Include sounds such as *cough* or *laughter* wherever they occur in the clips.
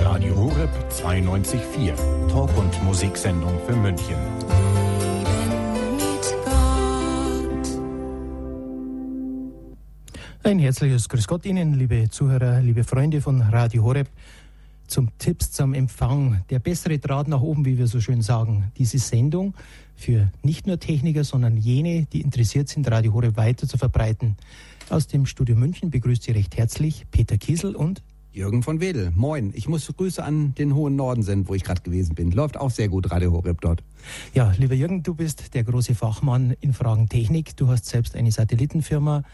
Radio Horeb 92.4. Talk- und Musiksendung für München. Ein herzliches Grüß Gott Ihnen, liebe Zuhörer, liebe Freunde von Radio Horeb, zum Tipps zum Empfang. Der bessere Draht nach oben, wie wir so schön sagen. Diese Sendung für nicht nur Techniker, sondern jene, die interessiert sind, Radio Horeb weiter zu verbreiten. Aus dem Studio München begrüßt Sie recht herzlich Peter Kiesel und Jürgen von Wedel. Moin. Ich muss Grüße an den hohen Norden senden, wo ich gerade gewesen bin. Läuft auch sehr gut, Radio Horeb dort. Ja, lieber Jürgen, du bist der große Fachmann in Fragen Technik. Du hast selbst eine Satellitenfirma.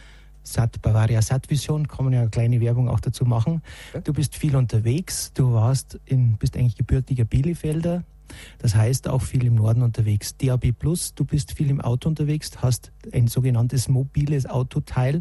Sat Bavaria Satvision, kann man ja eine kleine Werbung auch dazu machen. Du bist viel unterwegs, du warst in, bist eigentlich gebürtiger Bielefelder, das heißt auch viel im Norden unterwegs. DAB Plus, du bist viel im Auto unterwegs, hast ein sogenanntes mobiles Autoteil,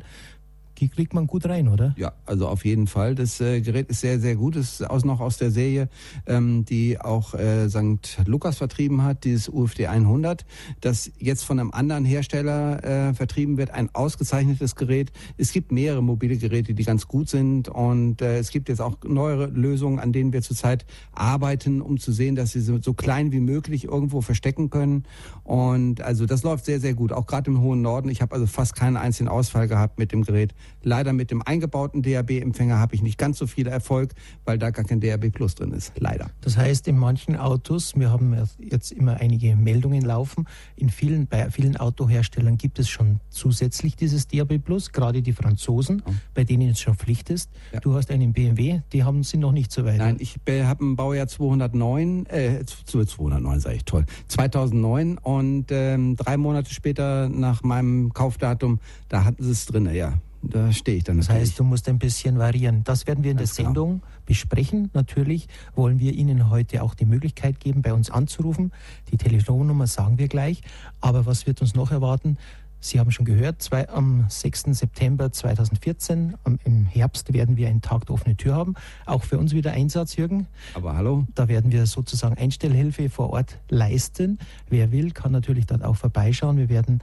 die kriegt man gut rein, oder? Ja, also auf jeden Fall. Das äh, Gerät ist sehr, sehr gut. Es ist aus, noch aus der Serie, ähm, die auch äh, St. Lukas vertrieben hat, dieses UFD 100, das jetzt von einem anderen Hersteller äh, vertrieben wird. Ein ausgezeichnetes Gerät. Es gibt mehrere mobile Geräte, die ganz gut sind und äh, es gibt jetzt auch neuere Lösungen, an denen wir zurzeit arbeiten, um zu sehen, dass sie so, so klein wie möglich irgendwo verstecken können. Und also das läuft sehr, sehr gut. Auch gerade im hohen Norden. Ich habe also fast keinen einzigen Ausfall gehabt mit dem Gerät. Leider mit dem eingebauten DAB-Empfänger habe ich nicht ganz so viel Erfolg, weil da gar kein DAB Plus drin ist. Leider. Das heißt, in manchen Autos, wir haben jetzt immer einige Meldungen laufen, in vielen, bei vielen Autoherstellern gibt es schon zusätzlich dieses DAB Plus, gerade die Franzosen, ja. bei denen es schon Pflicht ist. Ja. Du hast einen BMW, die haben sind noch nicht so weit. Nein, ich habe ein Baujahr 209, äh, 209 sage ich, toll, 2009 und ähm, drei Monate später nach meinem Kaufdatum, da hatten sie es drin, ja da stehe ich dann. Das heißt, du musst ein bisschen variieren. Das werden wir in Ganz der Sendung klar. besprechen. Natürlich wollen wir Ihnen heute auch die Möglichkeit geben, bei uns anzurufen. Die Telefonnummer sagen wir gleich. Aber was wird uns noch erwarten? Sie haben schon gehört, zwei, am 6. September 2014, am, im Herbst, werden wir einen Tag der offenen Tür haben. Auch für uns wieder Einsatz, Jürgen. Aber hallo. Da werden wir sozusagen Einstellhilfe vor Ort leisten. Wer will, kann natürlich dort auch vorbeischauen. Wir werden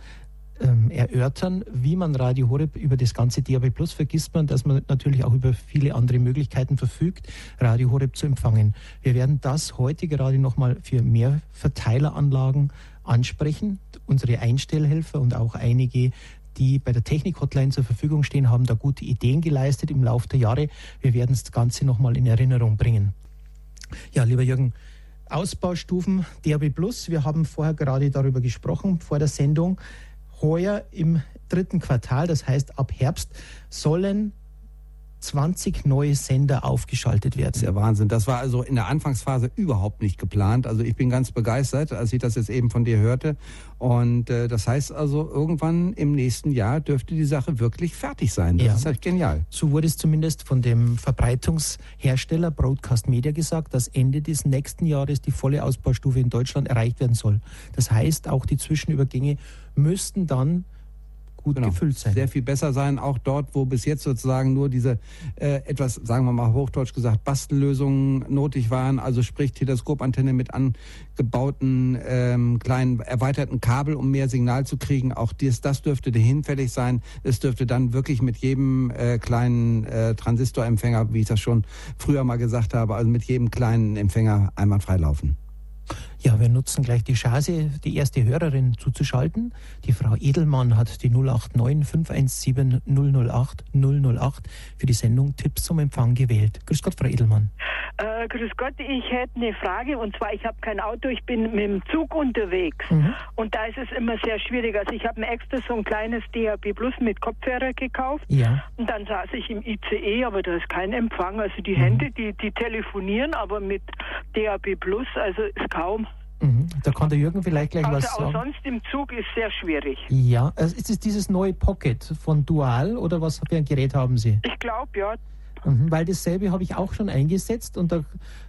ähm, erörtern, wie man Radio Horeb über das ganze DAB Plus vergisst man, dass man natürlich auch über viele andere Möglichkeiten verfügt, Radio Horeb zu empfangen. Wir werden das heute gerade nochmal für mehr Verteileranlagen ansprechen. Unsere Einstellhelfer und auch einige die bei der Technik-Hotline zur Verfügung stehen, haben da gute Ideen geleistet im Laufe der Jahre. Wir werden das Ganze nochmal in Erinnerung bringen. Ja, lieber Jürgen, Ausbaustufen DAB Plus. Wir haben vorher gerade darüber gesprochen vor der Sendung heuer im dritten Quartal, das heißt ab Herbst, sollen 20 neue Sender aufgeschaltet werden. Das ist ja Wahnsinn. Das war also in der Anfangsphase überhaupt nicht geplant. Also ich bin ganz begeistert, als ich das jetzt eben von dir hörte. Und äh, das heißt also, irgendwann im nächsten Jahr dürfte die Sache wirklich fertig sein. Das ja. ist halt genial. So wurde es zumindest von dem Verbreitungshersteller Broadcast Media gesagt, dass Ende des nächsten Jahres die volle Ausbaustufe in Deutschland erreicht werden soll. Das heißt, auch die Zwischenübergänge müssten dann gut genau. gefüllt sein. Sehr viel besser sein, auch dort, wo bis jetzt sozusagen nur diese äh, etwas, sagen wir mal hochdeutsch gesagt, Bastellösungen notig waren, also sprich Teleskopantenne mit angebauten ähm, kleinen erweiterten Kabel, um mehr Signal zu kriegen. Auch dies, das dürfte hinfällig sein. Es dürfte dann wirklich mit jedem äh, kleinen äh, Transistorempfänger, wie ich das schon früher mal gesagt habe, also mit jedem kleinen Empfänger einwandfrei laufen. Ja, wir nutzen gleich die Chance, die erste Hörerin zuzuschalten. Die Frau Edelmann hat die 089 517 008 008 für die Sendung Tipps zum Empfang gewählt. Grüß Gott, Frau Edelmann. Äh, grüß Gott, ich hätte eine Frage und zwar, ich habe kein Auto, ich bin mit dem Zug unterwegs mhm. und da ist es immer sehr schwierig. Also ich habe mir extra so ein kleines DAB Plus mit Kopfhörer gekauft ja. und dann saß ich im ICE, aber da ist kein Empfang. Also die mhm. Hände, die, die telefonieren, aber mit DAB Plus, also ist kaum. Mhm. Da kann der Jürgen vielleicht gleich also was sagen. Also sonst im Zug ist sehr schwierig. Ja, also ist es dieses neue Pocket von Dual oder was für ein Gerät haben Sie? Ich glaube, ja. Mhm, weil dasselbe habe ich auch schon eingesetzt und da,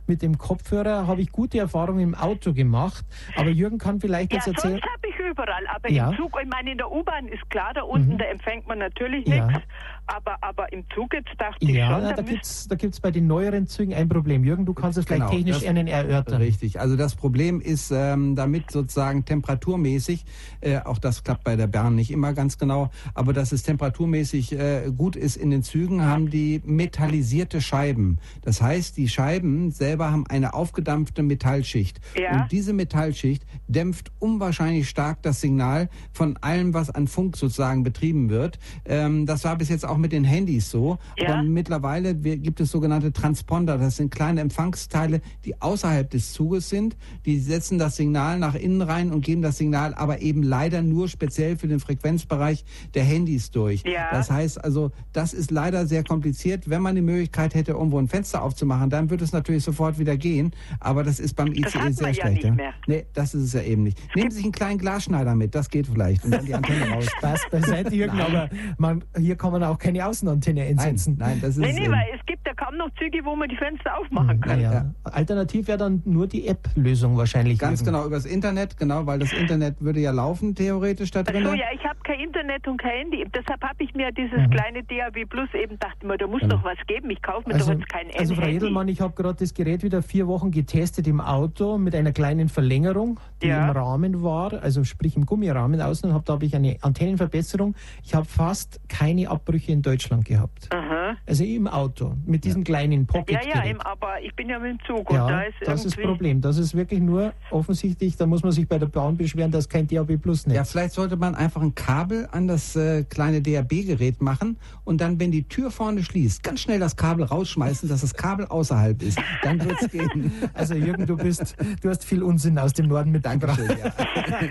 mit dem Kopfhörer habe ich gute Erfahrungen im Auto gemacht. Aber Jürgen kann vielleicht ja, jetzt erzählen. Sonst habe überall, aber Ja. im Zug, ich meine, in der U-Bahn ist klar, da unten, Mhm. da empfängt man natürlich Ja. nichts, aber, aber im Zug jetzt dachte ich Ja, schon, na, da da da gibt's bei den neueren Zügen ein Problem. Jürgen, du kannst es vielleicht Genau, technisch das- einen erörtern. Richtig. Also das Problem ist, ähm, damit sozusagen temperaturmäßig, äh, auch das klappt bei der Bahn nicht immer ganz genau, aber dass es temperaturmäßig äh, gut ist in den Zügen, haben die metallisierte Scheiben. Das heißt, die Scheiben selber haben eine aufgedampfte Metallschicht. Ja. Und diese Metallschicht dämpft unwahrscheinlich stark das Signal von allem, was an Funk sozusagen betrieben wird. Ähm, das war bis jetzt auch mit den Handys so. Ja. Aber mittlerweile gibt es sogenannte Transponder. Das sind kleine Empfangsteile, die außerhalb des Zuges sind. Die setzen das Signal nach innen rein und geben das Signal aber eben leider nur speziell für den Frequenzbereich der Handys durch. Ja. Das heißt also, das ist leider sehr kompliziert. Wenn man die Möglichkeit hätte, irgendwo ein Fenster aufzumachen, dann würde es natürlich sofort wieder gehen. Aber das ist beim ICE sehr ja schlecht. nicht mehr. Nee, das ist es ja eben nicht. Nehmen Sie sich einen kleinen Glasschneider mit, das geht vielleicht. Und dann die Antenne *laughs* raus. Spaß beiseite, Jürgen, aber man, hier kann man auch keine Außenantenne Nein, einsetzen. nein, das ist Nee, nee, ähm, weil es gibt ja kaum noch Züge, wo man die Fenster aufmachen kann. Naja. Ja. Alternativ wäre dann nur die App-Lösung wahrscheinlich. Ganz Jürgen. genau übers Internet, genau, weil das Internet würde ja laufen, theoretisch da Ach drin. so, ja, ich habe kein Internet und kein Handy. Deshalb habe ich mir dieses Mhm. kleine DAB Plus eben dachte mir, da muss Genau. doch was geben. Ich kaufe mir Also, doch jetzt kein also Frau Handy. Edelmann, ich habe gerade das Gerät wieder vier Wochen getestet im Auto mit einer kleinen Verlängerung, die Ja. im Rahmen war, also sprich im Gummirahmen außen. Und hab, da habe ich eine Antennenverbesserung. Ich habe fast keine Abbrüche in Deutschland gehabt. Aha. Also im Auto mit diesem kleinen Ja, Pocket-Gerät. ja, im, aber ich bin ja mit dem Zug und Ja, da ist das ist das. Problem. Das ist wirklich nur offensichtlich, da muss man sich bei der Bahn beschweren, dass kein DAB Plus Netz. Ja, vielleicht sollte man einfach ein Kabel an das äh, kleine DAB-Gerät machen und dann, wenn die Tür vorne schließt, ganz schnell das Kabel rausschmeißen, dass das Kabel außerhalb ist. Dann wird's *laughs* gehen. Also Jürgen, du bist, du hast viel Unsinn aus dem Norden mitgebracht. Dankeschön. Ja.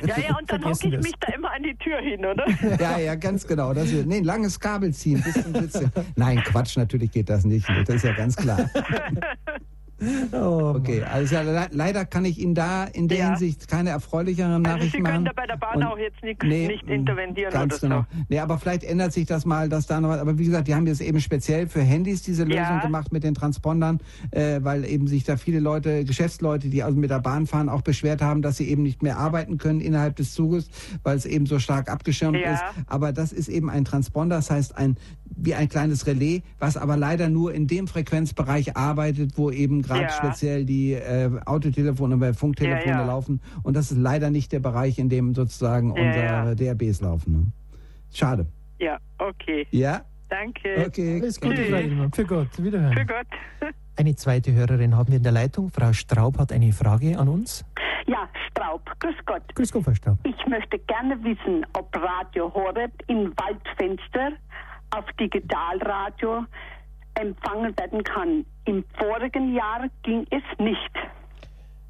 Ja, ja, und dann hocke ich das. mich da immer an die Tür hin, oder? ja, ja, ganz genau. Das ist, nee, ein langes Kabel ziehen bis zum. Nein, Quatsch, natürlich geht das nicht. Das ist ja ganz klar. *laughs* Oh, Okay, also le leider kann ich Ihnen da in der Ja. Hinsicht keine erfreulicheren Also Nachrichten Sie können machen. da bei der Bahn Und- auch jetzt nicht, Nee, nicht intervenieren ganz oder genau. so. Nee, aber vielleicht ändert sich das mal, dass da noch was. Aber wie gesagt, die haben jetzt eben speziell für Handys diese Lösung Ja. gemacht mit den Transpondern, äh, weil eben sich da viele Leute, Geschäftsleute, die also mit der Bahn fahren, auch beschwert haben, dass sie eben nicht mehr arbeiten können innerhalb des Zuges, weil es eben so stark abgeschirmt Ja. ist. Aber das ist eben ein Transponder, das heißt ein wie ein kleines Relais, was aber leider nur in dem Frequenzbereich arbeitet, wo eben gerade Ja. speziell die äh, Autotelefone bei Funktelefone Ja, ja. laufen. Und das ist leider nicht der Bereich, in dem sozusagen Ja, unsere ja. DRBs laufen. Ne? Schade. Ja, okay. Ja? Danke. Okay. Alles Gute. Frau. Für Gott. Wiederhören. Für Gott. *laughs* Eine zweite Hörerin haben wir in der Leitung. Frau Straub hat eine Frage an uns. Ja, Straub, grüß Gott. Grüß Gott, Frau Straub. Ich möchte gerne wissen, ob Radio Horeb in Waldfenster auf Digitalradio empfangen werden kann. Im vorigen Jahr ging es nicht.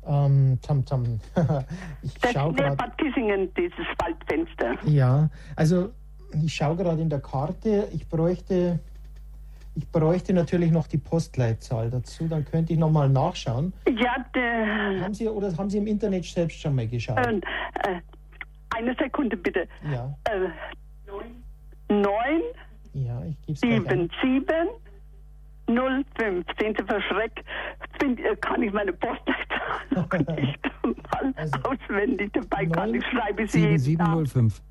Ähm, tam, tam. *laughs* ich Das schaue ist gerade. Bad Kissingen, dieses Waldfenster. Ja, also ich schaue gerade in der Karte. Ich bräuchte, ich bräuchte natürlich noch die Postleitzahl dazu. Dann könnte ich nochmal nachschauen. Ja, der, Haben Sie oder haben Sie im Internet selbst schon mal geschaut? äh, äh, eine Sekunde bitte. ja, Äh, 9, ja, ich gebe es gleich 7, ein. 7, 0, 5. Sehen Sie, verschreckt. Find, äh, kann ich meine Postleitzahl noch nicht mal *laughs* Also, auswendig dabei kann. neun, Ich schreibe sie jeden Tag. 7705.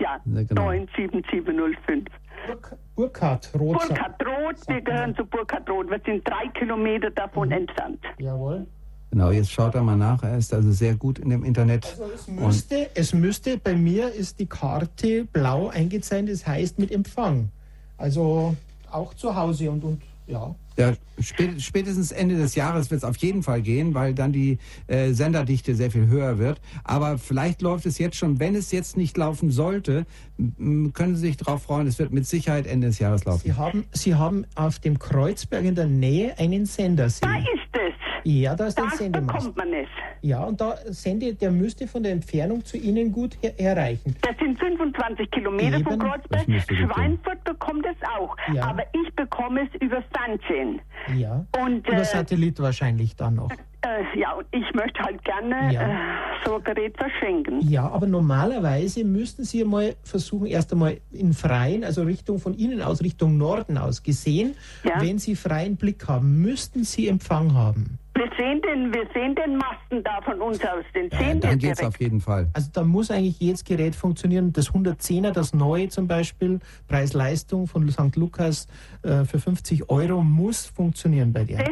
Ja, Ja, genau. 97705. Burk- Burkhard Roth. Burkhard Roth, wir gehören zu Burkhard Roth. Wir sind drei Kilometer davon entfernt. Jawohl. Genau, jetzt schaut er mal nach. Er ist also sehr gut in dem Internet. Also es müsste, es müsste, bei mir ist die Karte blau eingezeichnet, das heißt mit Empfang. Also auch zu Hause und, und ja. Ja, spät, spätestens Ende des Jahres wird es auf jeden Fall gehen, weil dann die äh, Senderdichte sehr viel höher wird. Aber vielleicht läuft es jetzt schon, wenn es jetzt nicht laufen sollte, können Sie sich darauf freuen, es wird mit Sicherheit Ende des Jahres laufen. Sie haben, Sie haben auf dem Kreuzberg in der Nähe einen Sendersee. Da ist es. Ja, da ist ein Da Sendemast. bekommt man es. Ja, und da Sende, der müsste von der Entfernung zu Ihnen gut her erreichen. Das sind 25 Kilometer von Eben. Kreuzberg. Gut gehen. Schweinfurt bekommt es auch. Ja. Aber ich bekomme es über Fernsehen. Ja. Und Über äh, Satellit wahrscheinlich dann noch. Äh, ja, und ich möchte halt gerne Ja. äh, so ein Gerät verschenken. Ja, aber normalerweise müssten Sie mal versuchen, erst einmal in freien, also Richtung von Ihnen aus, Richtung Norden aus gesehen, Ja. wenn Sie freien Blick haben, müssten Sie Empfang haben. Wir sehen den, wir sehen den Masten da von uns aus. Den Ja, sehen wir dann geht's direkt. auf jeden Fall. Also da muss eigentlich jedes Gerät funktionieren. Das 110er, das neue zum Beispiel, Preis-Leistung von St. Lukas äh, für 50 Euro, muss funktionieren bei dir. Das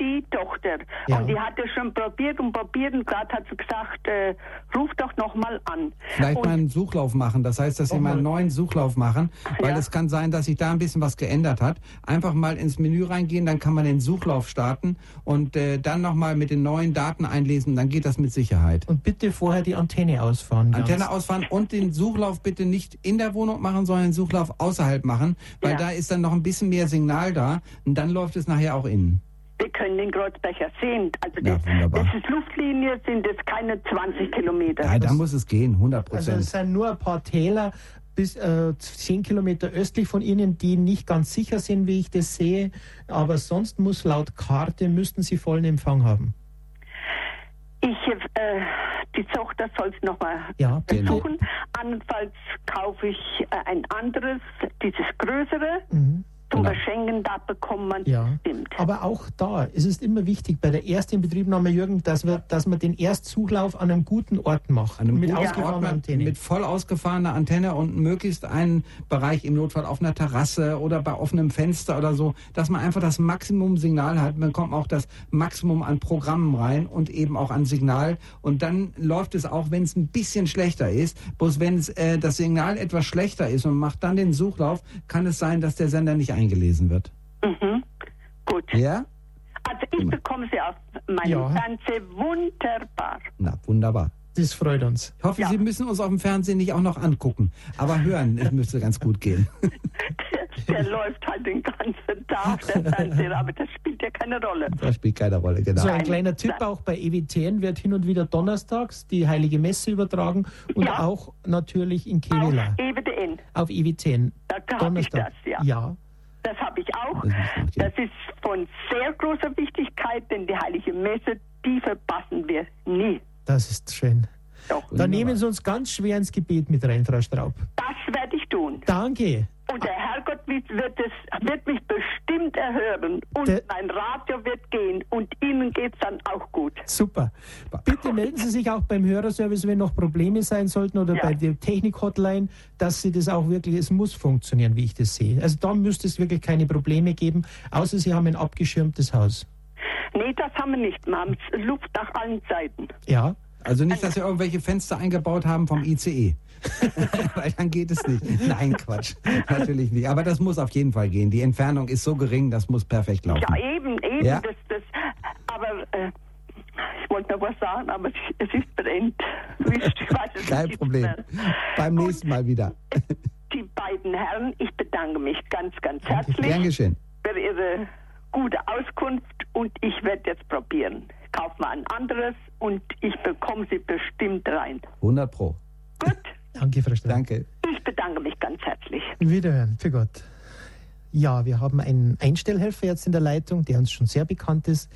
die Tochter. Ja. Und die hat es schon probiert und probiert und gerade hat sie gesagt, äh, ruf doch nochmal an. Vielleicht und mal einen Suchlauf machen. Das heißt, dass Sie mal einen neuen Suchlauf machen, weil Ja. es kann sein, dass sich da ein bisschen was geändert hat. Einfach mal ins Menü reingehen, dann kann man den Suchlauf starten und äh, dann nochmal mit den neuen Daten einlesen. Dann geht das mit Sicherheit. Und bitte vorher die Antenne ausfahren. ganz. Antenne ausfahren und den Suchlauf bitte nicht in der Wohnung machen, sondern den Suchlauf außerhalb machen, weil Ja. da ist dann noch ein bisschen mehr Signal da und dann läuft es nachher auch innen. Wir können den Kreuzbecher sehen. Also Ja, das, wunderbar. das ist Luftlinie, sind es keine 20 Kilometer. Ja, da muss es gehen, 100 Also Prozent. es sind nur ein paar Täler bis äh, 10 Kilometer östlich von Ihnen, die nicht ganz sicher sind, wie ich das sehe. Aber sonst muss laut Karte, müssten Sie vollen Empfang haben. Ich, äh, die Tochter soll es nochmal Ja, bitte. versuchen. Andernfalls kaufe ich äh, ein anderes, dieses größere. Mhm. Zum Genau. Verschenken, da bekommt man Ja, stimmt. aber auch da ist es immer wichtig, bei der ersten Inbetriebnahme, Jürgen, dass wir, dass wir den Erstsuchlauf an einem guten Ort machen. An einem mit ausgefahrener mit, Antenne. mit voll ausgefahrener Antenne und möglichst einen Bereich im Notfall auf einer Terrasse oder bei offenem Fenster oder so, dass man einfach das Maximum Signal hat. Man kommt auch das Maximum an Programmen rein und eben auch an Signal. Und dann läuft es auch, wenn es ein bisschen schlechter ist. Bloß wenn es, äh, das Signal etwas schlechter ist und macht dann den Suchlauf, kann es sein, dass der Sender nicht eingelesen wird. Mhm. Gut. Ja? Also ich bekomme sie auf meinem Ja. Fernseher wunderbar. Na, wunderbar. das freut uns. Ich hoffe, Ja. Sie müssen uns auf dem Fernsehen nicht auch noch angucken. Aber hören, es müsste ganz gut gehen. Der, *laughs* der läuft halt den ganzen Tag, der Fernseher, aber das spielt ja keine Rolle. Das spielt keine Rolle, genau. So ein kleiner Tipp auch bei EWTN wird hin und wieder donnerstags die Heilige Messe übertragen und Ja. auch natürlich in Auf Kevela EWTN, auf EWTN. da habe ich Donnerstag. das, ja. ja. Das habe ich auch. Das ist von sehr großer Wichtigkeit, denn die Heilige Messe, die verpassen wir nie. Das ist schön. Doch. Da nehmen Sie uns ganz schwer ins Gebet mit rein, Frau Straub. Das werde ich tun. Danke. Und der Herrgott wird, es, wird mich bestimmt erhören. Und Der- mein Radio wird gehen. Und Ihnen geht es dann auch gut. Super. Bitte melden Sie sich auch beim Hörerservice, wenn noch Probleme sein sollten oder Ja. bei der Technik-Hotline, dass Sie das auch wirklich, es muss funktionieren, wie ich das sehe. Also da müsste es wirklich keine Probleme geben, außer Sie haben ein abgeschirmtes Haus. Nee, das haben wir nicht. Wir haben Luft nach allen Seiten. Ja, Also nicht, dass wir irgendwelche Fenster eingebaut haben vom ICE. *laughs* Weil dann geht es nicht. Nein, Quatsch. Natürlich nicht. Aber das muss auf jeden Fall gehen. Die Entfernung ist so gering, das muss perfekt laufen. Ja, eben, eben. Ja. Das, das, aber äh, ich wollte noch was sagen, aber es, ist brennt. *laughs* Ich weiß es Kein Problem. mehr. Beim nächsten Mal wieder. *laughs* Die beiden Herren, ich bedanke mich ganz, ganz herzlich Gern geschehen. für Ihre gute Auskunft und ich werde jetzt probieren. Kauf mal ein anderes und ich bekomme sie bestimmt rein. 100 Pro. Gut, *laughs* danke, Frau Straub. Danke. ich bedanke mich ganz herzlich. Wiederhören, für Gott. Ja, wir haben einen Einstellhelfer jetzt in der Leitung, der uns schon sehr bekannt ist.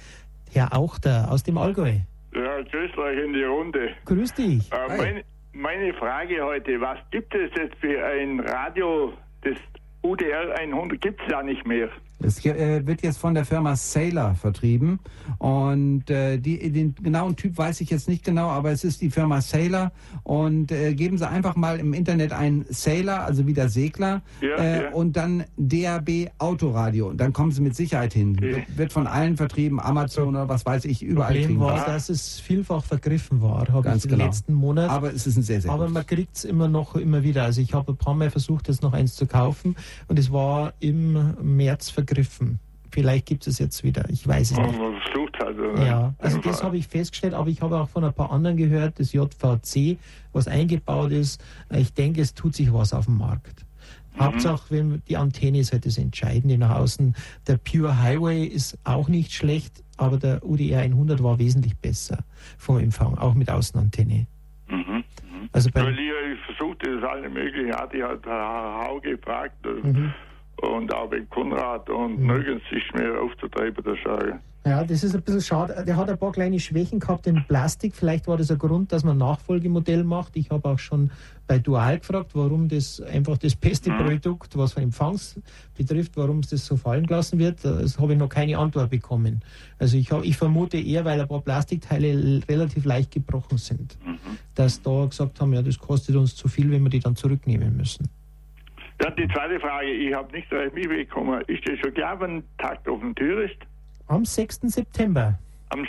Herr Auchter aus dem Allgäu. Ja, grüß euch in die Runde. Grüß dich. Äh, Hi. meine, meine Frage heute, was gibt es jetzt für ein Radio, das UDR 100 gibt es ja nicht mehr. Es äh, wird jetzt von der Firma Sailor vertrieben und äh, die, den genauen Typ weiß ich jetzt nicht genau, aber es ist die Firma Sailor und äh, geben Sie einfach mal im Internet ein Sailor, also wieder Segler Ja, äh, ja. und dann DAB Autoradio und dann kommen Sie mit Sicherheit hin. Okay. Wird, von allen vertrieben, Amazon oder was weiß ich, überall Problem kriegen war, dass es vielfach vergriffen war, habe ich genau. den letzten Monat. Aber es ist ein sehr, sehr Aber man kriegt es immer noch immer wieder. Also ich habe ein paar Mal versucht, jetzt noch eins zu kaufen und es war im März vergriffen. Vielleicht gibt es jetzt wieder. Ich weiß es nicht. Man versucht halt. Ja, also das habe ich festgestellt, aber ich habe auch von ein paar anderen gehört, das JVC, was eingebaut ist. Ich denke, es tut sich was auf dem Markt. Hauptsache, wenn die Antenne ist halt das Entscheidende nach außen. Der Pure Highway ist auch nicht schlecht, aber der UDR 100 war wesentlich besser vom Empfang, auch mit Außenantenne. Mhm. Also Weil bei, ich, ich versuchte das alle möglichen, hatte ich halt Hau gefragt. Mhm. Und auch wegen Konrad und mhm. nirgends ist mehr aufzutreiben, der Schage. Ja, das ist ein bisschen schade. Der hat ein paar kleine Schwächen gehabt in Plastik. Vielleicht war das ein Grund, dass man ein Nachfolgemodell macht. Ich habe auch schon bei Dual gefragt, warum das einfach das beste mhm. Produkt, was Empfangs betrifft, warum es das so fallen gelassen wird. Das habe ich noch keine Antwort bekommen. Also ich, hab, ich vermute eher, weil ein paar Plastikteile relativ leicht gebrochen sind, mhm. dass da gesagt haben, ja, das kostet uns zu viel, wenn wir die dann zurücknehmen müssen. Dann die zweite Frage, ich habe nicht recht mitbekommen. Ist das schon klar, wenn Takt auf der Tür ist? Am 6. September. Am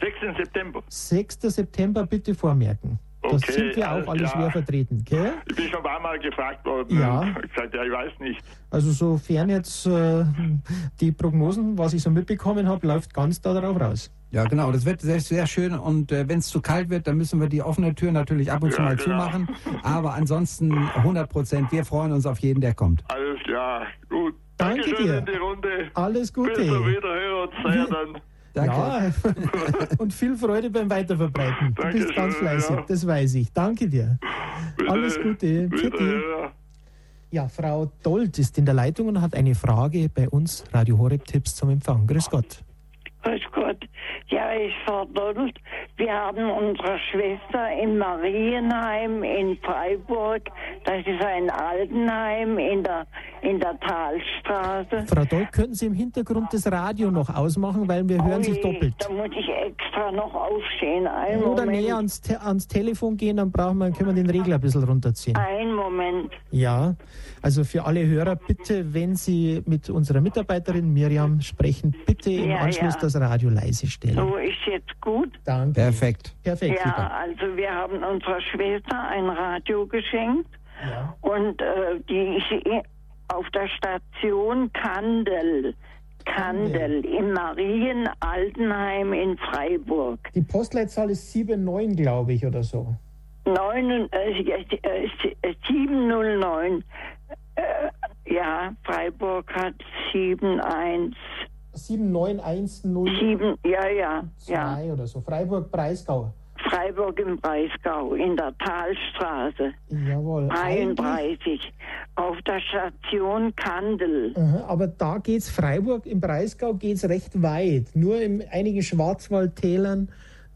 6. September? 6. September bitte vormerken. Da okay, sind wir auch alles wieder vertreten. Gell? Ich bin schon ein paar Mal gefragt worden. Ja. Ich *laughs* gesagt, ja, ich weiß nicht. Also sofern jetzt äh, die Prognosen, was ich so mitbekommen habe, läuft ganz darauf raus. Ja, genau. Das wird sehr, sehr schön. Und äh, wenn es zu kalt wird, dann müssen wir die offene Tür natürlich ab und zu mal genau. zumachen. Aber ansonsten 100 Prozent. Wir freuen uns auf jeden, der kommt. Alles klar. Gut. Danke Dankeschön dir. in die Runde. Alles Gute. Bis zum Wiederhören. Sehr dann. Danke. Ja, *laughs* und viel Freude beim Weiterverbreiten. Du bist ganz fleißig, ja. das weiß ich. Danke dir. Bitte, Alles Gute. Bitte, ja. ja, Frau Dold ist in der Leitung und hat eine Frage bei uns, Radio Horeb Tipps zum Empfang. Grüß Gott. Grüß Gott. Ja, ich verdollt. Wir haben unsere Schwester im Marienheim in Freiburg. Das ist ein Altenheim in der, in der Talstraße. Frau Doll, könnten Sie im Hintergrund das Radio noch ausmachen, weil wir hören sich doppelt. Da muss ich extra noch aufstehen. Einen Oder Moment. näher ans, Te ans Telefon gehen, dann brauchen wir, können wir den Regler ein bisschen runterziehen. Ein Moment. Ja, also für alle Hörer, bitte, wenn Sie mit unserer Mitarbeiterin Miriam sprechen, bitte im ja, Anschluss ja. das Radio leise stellen. So ist jetzt gut. Danke. Perfekt. Perfekt. Ja, super. also wir haben unserer Schwester ein Radio geschenkt ja. und äh, die ist auf der Station Kandel. Kandel im Marienaltenheim in Freiburg. Die Postleitzahl ist 79, glaube ich, oder so. 9, äh, äh, 709. Äh, ja, Freiburg hat 71. 7910. 7, ja, ja. 2 ja. oder so. Freiburg-Breisgau. Freiburg im Breisgau, in der Talstraße. Jawohl. 33. Auf der Station Kandel. Aha, aber da geht es, Freiburg im Breisgau geht es recht weit. Nur in einigen Schwarzwaldtälern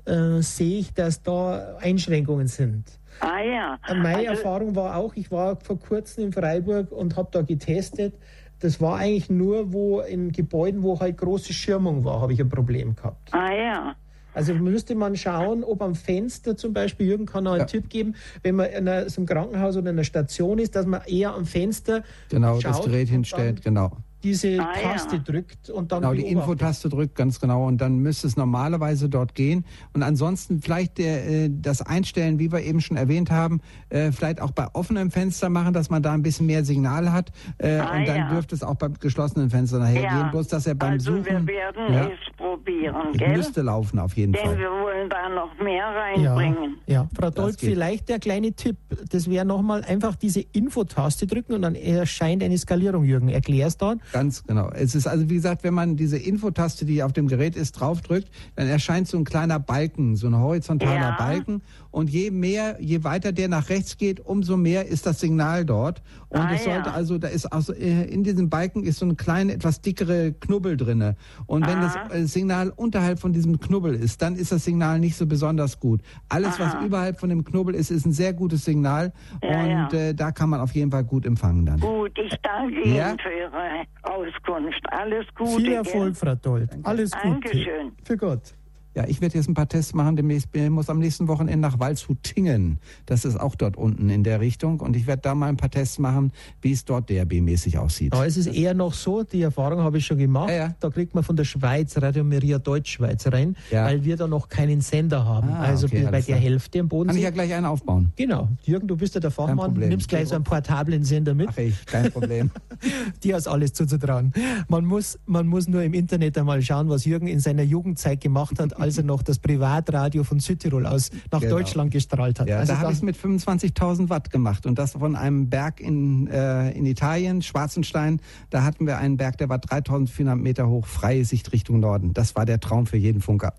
äh, sehe ich, dass da Einschränkungen sind. Ah ja. Meine also, Erfahrung war auch, ich war vor kurzem in Freiburg und habe da getestet. Das war eigentlich nur, wo in Gebäuden, wo halt große Schirmung war, habe ich ein Problem gehabt. Ah ja. Also müsste man schauen, ob am Fenster zum Beispiel, Jürgen kann noch einen ja. Tipp geben, wenn man in einem Krankenhaus oder in einer Station ist, dass man eher am Fenster genau, das Gerät hinstellt, genau diese ah, Taste ja. drückt und dann. Genau, die Infotaste drückt, ganz genau. Und dann müsste es normalerweise dort gehen. Und ansonsten vielleicht der, äh, das Einstellen, wie wir eben schon erwähnt haben, äh, vielleicht auch bei offenem Fenster machen, dass man da ein bisschen mehr Signal hat. Äh, ah, und dann ja. dürfte es auch bei geschlossenen Fenstern nachher ja. gehen. Bloß, dass er beim also Suchen. Wir werden ja, es probieren, gell? Müsste laufen, auf jeden Denn Fall. wir wollen da noch mehr reinbringen. Ja, Frau Dold, vielleicht der kleine Tipp. Das wäre nochmal einfach diese Infotaste drücken und dann erscheint eine Skalierung, Jürgen. Erklär es dann. Ganz genau. Es ist also, wie gesagt, wenn man diese Infotaste, die auf dem Gerät ist, draufdrückt, dann erscheint so ein kleiner Balken, so ein horizontaler ja. Balken. Und je mehr, je weiter der nach rechts geht, umso mehr ist das Signal dort. Und ah, es sollte ja. also, da ist also in diesem Balken ist so ein kleiner, etwas dickere Knubbel drinne. Und wenn Aha. das äh, Signal unterhalb von diesem Knubbel ist, dann ist das Signal nicht so besonders gut. Alles, Aha. was überhalb von dem Knubbel ist, ist ein sehr gutes Signal. Ja, und äh, da kann man auf jeden Fall gut empfangen dann. Gut, ich danke Ihnen für Ihre Auskunft. Alles Gute. Viel Erfolg, Frau Dold. Alles Gute. Dankeschön. Für Gott. Ja, ich werde jetzt ein paar Tests machen. Demnächst ich muss am nächsten Wochenende nach Waldshutingen. Das ist auch dort unten in der Richtung. Und ich werde da mal ein paar Tests machen, wie es dort DRB-mäßig aussieht. Aber es ist eher noch so, die Erfahrung habe ich schon gemacht. Ja, ja. Da kriegt man von der Schweiz Radio Maria Deutschschweiz rein, ja. weil wir da noch keinen Sender haben. Ah, also okay, bei der Hälfte am Boden. Kann ich ja gleich einen aufbauen. Genau. Jürgen, du bist ja der Fachmann. Nimmst gleich so einen portablen Sender mit. Ach ich, kein Problem. *laughs* Dir ist alles zuzutrauen. Man muss, man muss nur im Internet einmal schauen, was Jürgen in seiner Jugendzeit gemacht hat als er noch das Privatradio von Südtirol aus nach genau. Deutschland gestrahlt hat. Ja, also da habe ich es mit 25.000 Watt gemacht und das von einem Berg in, äh, in Italien, Schwarzenstein. Da hatten wir einen Berg, der war 3.400 Meter hoch, freie Sicht Richtung Norden. Das war der Traum für jeden Funker.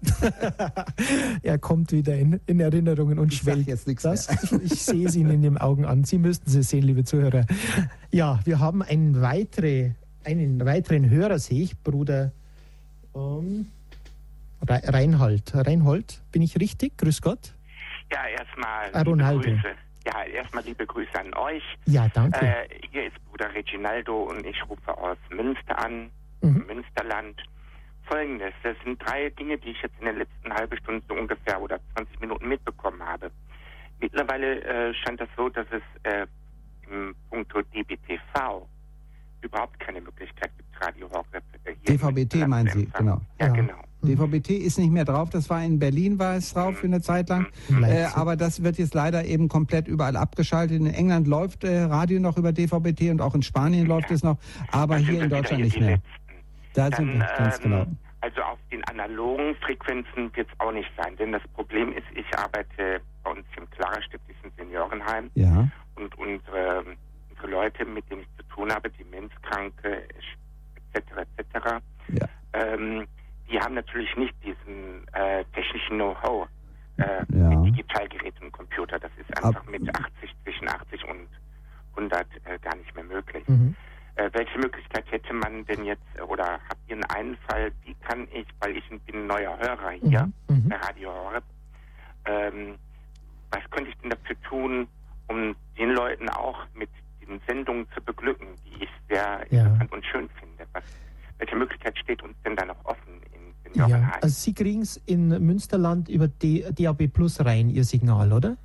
*laughs* er kommt wieder in, in Erinnerungen und ich schwelgt. jetzt nichts das, Ich sehe es Ihnen in den Augen an. Sie müssten es sehen, liebe Zuhörer. Ja, wir haben einen, weitere, einen weiteren Hörer, sehe ich, Bruder um, Reinhold. Reinhold, bin ich richtig? Grüß Gott. Ja, erstmal ah, Ronaldo. Grüße. Ja, erstmal liebe Grüße an euch. Ja, danke. Äh, hier ist Bruder Reginaldo und ich rufe aus Münster an, mhm. Münsterland. Folgendes, das sind drei Dinge, die ich jetzt in der letzten halben Stunde so ungefähr oder 20 Minuten mitbekommen habe. Mittlerweile äh, scheint das so, dass es äh, im Punkto DBTV überhaupt keine Möglichkeit gibt, Radio Horeb äh, hier DVB-T meinen Sie, genau. Ja, ja. genau. Mhm. DVB-T ist nicht mehr drauf, das war in Berlin, war es drauf für eine Zeit lang. Äh, aber das wird jetzt leider eben komplett überall abgeschaltet. In England läuft äh, Radio noch über DVB-T und auch in Spanien läuft es noch, aber hier in Deutschland nicht mehr. Da Dann, sind wir, ganz ähm, genau. Also auf den analogen Frequenzen wird es auch nicht sein, denn das Problem ist, ich arbeite bei uns im Clara Stiftlichen Seniorenheim ja. und unsere, unsere Leute, mit denen ich zu tun habe, Demenzkranke etc. etc. Ja. Ähm, die haben natürlich nicht diesen äh, technischen Know-how äh, ja. mit Digitalgeräten und Computer. Das ist einfach Ab mit 80, zwischen 80 und 100 äh, gar nicht mehr möglich. Mhm. Äh, welche Möglichkeit hätte man denn jetzt, äh, oder habt ihr einen Fall, wie kann ich, weil ich bin ein neuer Hörer hier mhm. mhm. bei Radio Horeb, ähm, was könnte ich denn dafür tun, um den Leuten auch mit den Sendungen zu beglücken, die ich sehr ja. interessant und schön finde? Was, welche Möglichkeit steht uns denn da noch offen Seniorenheim? Ja, also Sie kriegen es in Münsterland über D DAB Plus rein, Ihr Signal, oder?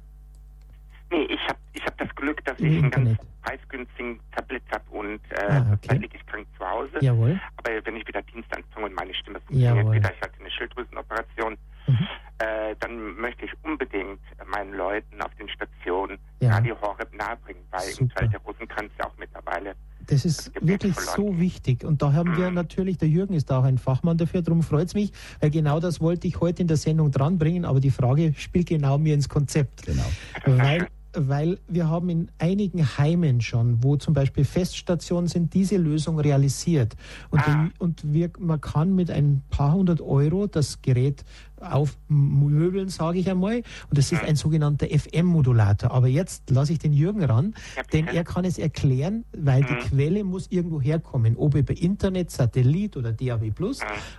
Nee, ich habe ich hab das Glück, dass Im ich einen ganz preisgünstigen Tablet habe und äh, ah, okay. liege ich krank zu Hause. Jawohl. Aber wenn ich wieder Dienst anfange und meine Stimme funktioniert Jawohl. wieder, ich hatte eine Schilddrüsenoperation, mhm. äh, dann möchte ich unbedingt meinen Leuten auf den Stationen ja. Radio Horeb nahebringen, weil Super. im Teil der Rosenkranz ja auch mittlerweile das ist wirklich so wichtig. Und da haben wir mhm. natürlich, der Jürgen ist auch ein Fachmann dafür, darum freut es mich, weil genau das wollte ich heute in der Sendung dranbringen, aber die Frage spielt genau mir ins Konzept. Genau. Weil weil wir haben in einigen Heimen schon, wo zum Beispiel Feststationen sind, diese Lösung realisiert. Und, ah. die, und wir, man kann mit ein paar hundert Euro das Gerät aufmöbeln, sage ich einmal. Und das ist ein sogenannter FM-Modulator. Aber jetzt lasse ich den Jürgen ran, denn er kann es erklären, weil die mhm. Quelle muss irgendwo herkommen, ob über Internet, Satellit oder DAB+.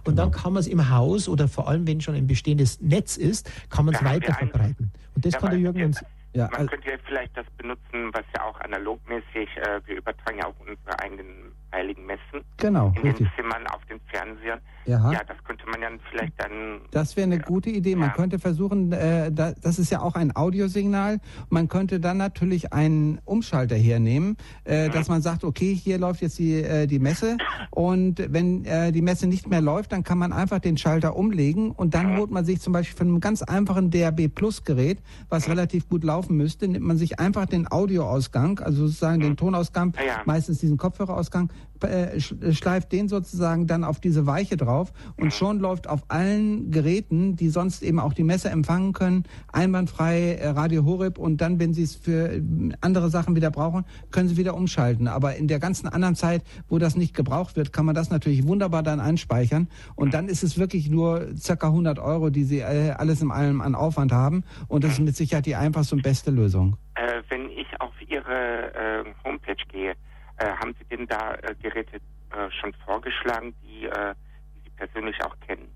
Und dann kann man es im Haus oder vor allem, wenn schon ein bestehendes Netz ist, kann man es weiter verbreiten. Und das kann der Jürgen uns ja, Man also könnte ja vielleicht das benutzen, was ja auch analogmäßig, äh, wir übertragen ja auch unsere eigenen heiligen Messen. Genau. In richtig. den Zimmern, auf den Fernsehern. Ja. ja, das man ja vielleicht dann. Das wäre eine ja. gute Idee. Man ja. könnte versuchen, äh, da, das ist ja auch ein Audiosignal. Man könnte dann natürlich einen Umschalter hernehmen, äh, mhm. dass man sagt, okay, hier läuft jetzt die, äh, die Messe und wenn äh, die Messe nicht mehr läuft, dann kann man einfach den Schalter umlegen und dann mhm. holt man sich zum Beispiel von einem ganz einfachen DAB Plus Gerät, was mhm. relativ gut laufen müsste, nimmt man sich einfach den Audioausgang, also sozusagen den mhm. Tonausgang, ja. meistens diesen Kopfhörerausgang, äh, schleift den sozusagen dann auf diese Weiche drauf und schon läuft auf allen Geräten, die sonst eben auch die Messe empfangen können, einwandfrei äh, Radio Horeb und dann, wenn Sie es für äh, andere Sachen wieder brauchen, können Sie wieder umschalten. Aber in der ganzen anderen Zeit, wo das nicht gebraucht wird, kann man das natürlich wunderbar dann einspeichern und dann ist es wirklich nur circa 100 Euro, die Sie alles in allem an Aufwand haben und das ist mit Sicherheit die einfachste und beste Lösung. Äh, wenn ich auf Ihre Homepage gehe, haben Sie denn da äh, Geräte äh, schon vorgeschlagen, die, äh, die Sie persönlich auch kennen?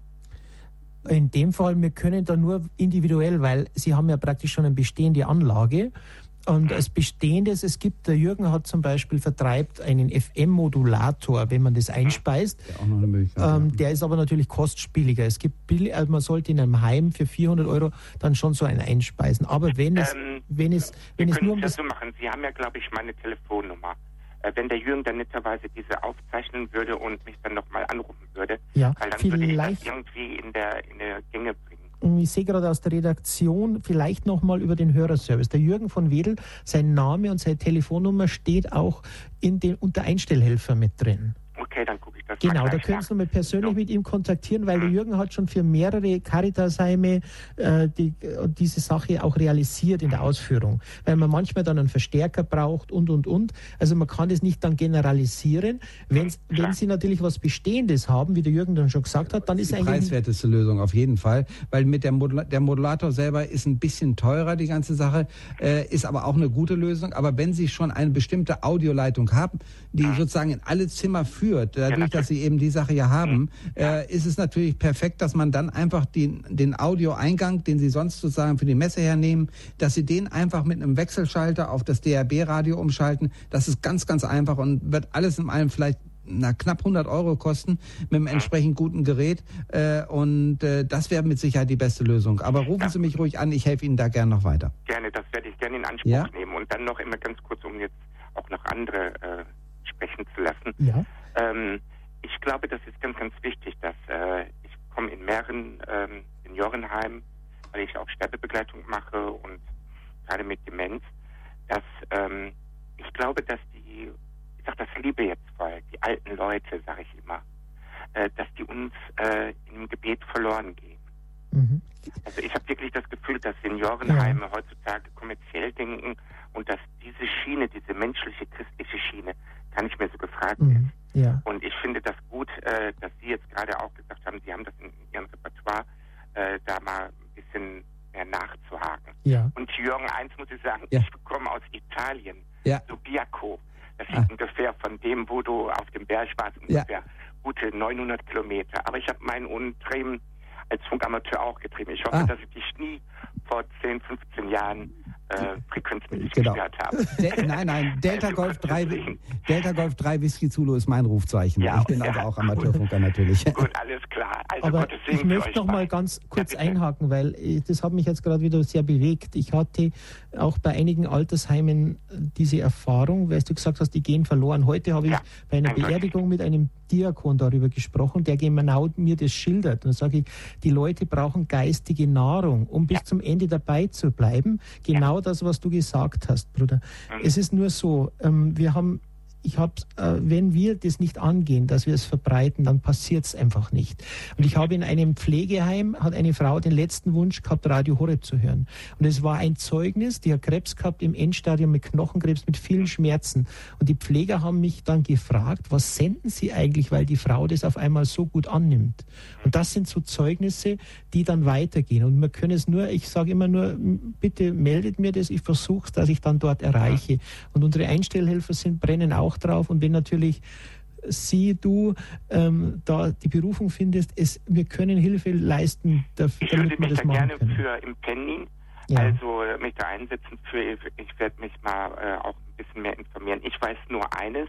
In dem Fall, wir können da nur individuell, weil Sie haben ja praktisch schon eine bestehende Anlage. Und als Bestehendes, es gibt, der Jürgen hat zum Beispiel vertreibt einen FM-Modulator, wenn man das einspeist. Der, ähm, der, ist aber natürlich kostspieliger. Es gibt also man sollte in einem Heim für 400 Euro dann schon so einen einspeisen. Aber wenn es, ähm, wenn es, wenn es nur um das, das so machen. Sie haben ja, glaube ich, meine Telefonnummer. Äh, wenn der Jürgen dann netterweise diese aufzeichnen würde und mich dann nochmal anrufen würde, ja, weil dann vielleicht, würde ich das irgendwie in der, in der Gänge bringen. Ich sehe gerade aus der Redaktion vielleicht nochmal über den Hörerservice. Der Jürgen von Wedel, sein Name und seine Telefonnummer steht auch in den, unter Einstellhelfer mit drin. Okay, dann gucke ich das Genau, da können Sie mal persönlich so. mit ihm kontaktieren, weil der Jürgen hat schon für mehrere Caritasheime äh, die, diese Sache auch realisiert in der mhm. Ausführung, weil man manchmal dann einen Verstärker braucht und, und, und. Also man kann das nicht dann generalisieren. Wenn, wenn Sie natürlich was Bestehendes haben, wie der Jürgen dann schon gesagt hat, dann ist die eigentlich... Die preiswerteste Lösung auf jeden Fall, weil mit der, Modula der Modulator selber ist ein bisschen teurer, die ganze Sache, äh, ist aber auch eine gute Lösung. Aber wenn Sie schon eine bestimmte Audioleitung haben, die mhm. sozusagen in alle Zimmer führt, dadurch, dass Sie eben die Sache ja haben, mhm. äh, ist es natürlich perfekt, dass man dann einfach den, den Audioeingang, den Sie sonst sozusagen für die Messe hernehmen, dass Sie den einfach mit einem Wechselschalter auf das DRB-Radio umschalten. Das ist ganz, ganz einfach und wird alles in einem vielleicht na, knapp 100 Euro kosten mit einem entsprechend guten Gerät. Äh, und äh, das wäre mit Sicherheit die beste Lösung. Aber rufen ja. Sie mich ruhig an, ich helfe Ihnen da gerne noch weiter. Gerne, das werde ich gerne in Anspruch ja? nehmen. Und dann noch immer ganz kurz, um jetzt auch noch andere äh, sprechen zu lassen. Ja. Ähm, ich glaube, das ist ganz, ganz wichtig, dass äh, ich komme in mehreren ähm, Seniorenheimen, weil ich auch Sterbebegleitung mache und gerade mit Demenz, dass ähm, ich glaube, dass die ich sage das Liebe jetzt voll, die alten Leute, sage ich immer, äh, dass die uns äh, im Gebet verloren gehen. Mhm. Also ich habe wirklich das Gefühl, dass Seniorenheime ja. heutzutage kommerziell denken und dass diese Schiene, diese menschliche, christliche Schiene, gar nicht mehr so gefragt mhm. ist. Ja. Und ich finde das gut, äh, dass Sie jetzt gerade auch gesagt haben, Sie haben das in, in Ihrem Repertoire, äh, da mal ein bisschen mehr nachzuhaken. Ja. Und Jürgen, eins muss ich sagen, ich komme aus Italien, ja. Subiaco. Das liegt ah. ungefähr von dem, wo du auf dem Berg warst, ungefähr ja. gute 900 Kilometer. Aber ich habe meinen Untrieben als Funkamateur auch getrieben. Ich hoffe, ah. dass ich dich nie vor 10, 15 Jahren äh, frequenzmäßig genau. gestört habe. De nein, nein, Delta also, Golf 3 *laughs* Delta Golf 3 Whisky Zulu ist mein Rufzeichen. Ja, ich bin ja, also auch Amateurfunker natürlich. *laughs* Gut, alles klar. Also Aber ich möchte noch mal ganz kurz ja, einhaken, weil äh, das hat mich jetzt gerade wieder sehr bewegt. Ich hatte auch bei einigen Altersheimen diese Erfahrung, weil du gesagt hast, die gehen verloren. Heute habe ich bei einer Beerdigung mit einem Diakon darüber gesprochen, der genau mir das schildert. Und dann sage ich, die Leute brauchen geistige Nahrung, um bis zum Ende dabei zu bleiben. Genau das, was du gesagt hast, Bruder. Mhm. Es ist nur so, ähm, wir haben ich habe, äh, wenn wir das nicht angehen, dass wir es verbreiten, dann passiert es einfach nicht. Und ich habe in einem Pflegeheim, hat eine Frau den letzten Wunsch gehabt, Radio Horeb zu hören. Und es war ein Zeugnis, die hat Krebs gehabt im Endstadium mit Knochenkrebs, mit vielen Schmerzen. Und die Pfleger haben mich dann gefragt, was senden sie eigentlich, weil die Frau das auf einmal so gut annimmt. Und das sind so Zeugnisse, die dann weitergehen. Und wir können es nur, ich sage immer nur, bitte meldet mir das, ich versuche dass ich dann dort erreiche. Und unsere Einstellhelfer sind, brennen auch auch drauf. Und wenn natürlich sie, du ähm, da die Berufung findest, es, wir können Hilfe leisten, dafür, ich würde mich da gerne können. für im Penning, ja. also mich da einsetzen für, ich werde mich mal äh, auch ein bisschen mehr informieren. Ich weiß nur eines,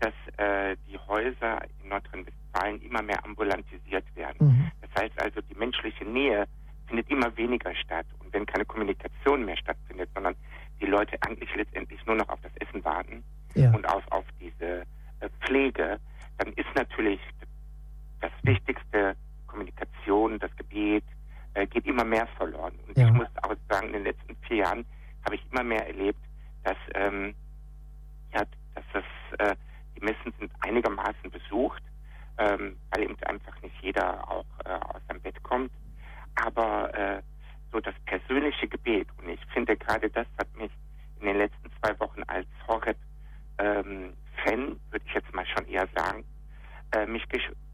dass äh, die Häuser in Nordrhein-Westfalen immer mehr ambulantisiert werden. Mhm. Das heißt also, die menschliche Nähe findet immer weniger statt. Und wenn keine Kommunikation mehr stattfindet, sondern die Leute eigentlich letztendlich nur noch auf das Essen warten, ja. und auf, auf diese äh, Pflege, dann ist natürlich das Wichtigste Kommunikation, das Gebet, äh, geht immer mehr verloren. Und ja. ich muss auch sagen, in den letzten vier Jahren habe ich immer mehr erlebt, dass, ähm, ja, dass das, äh, die Messen sind einigermaßen besucht, ähm, weil eben einfach nicht jeder auch äh, aus seinem Bett kommt. Aber äh, so das persönliche Gebet, und ich finde gerade das hat mich in den letzten zwei Wochen als Horeb ähm, Fan, würde ich jetzt mal schon eher sagen, äh, mich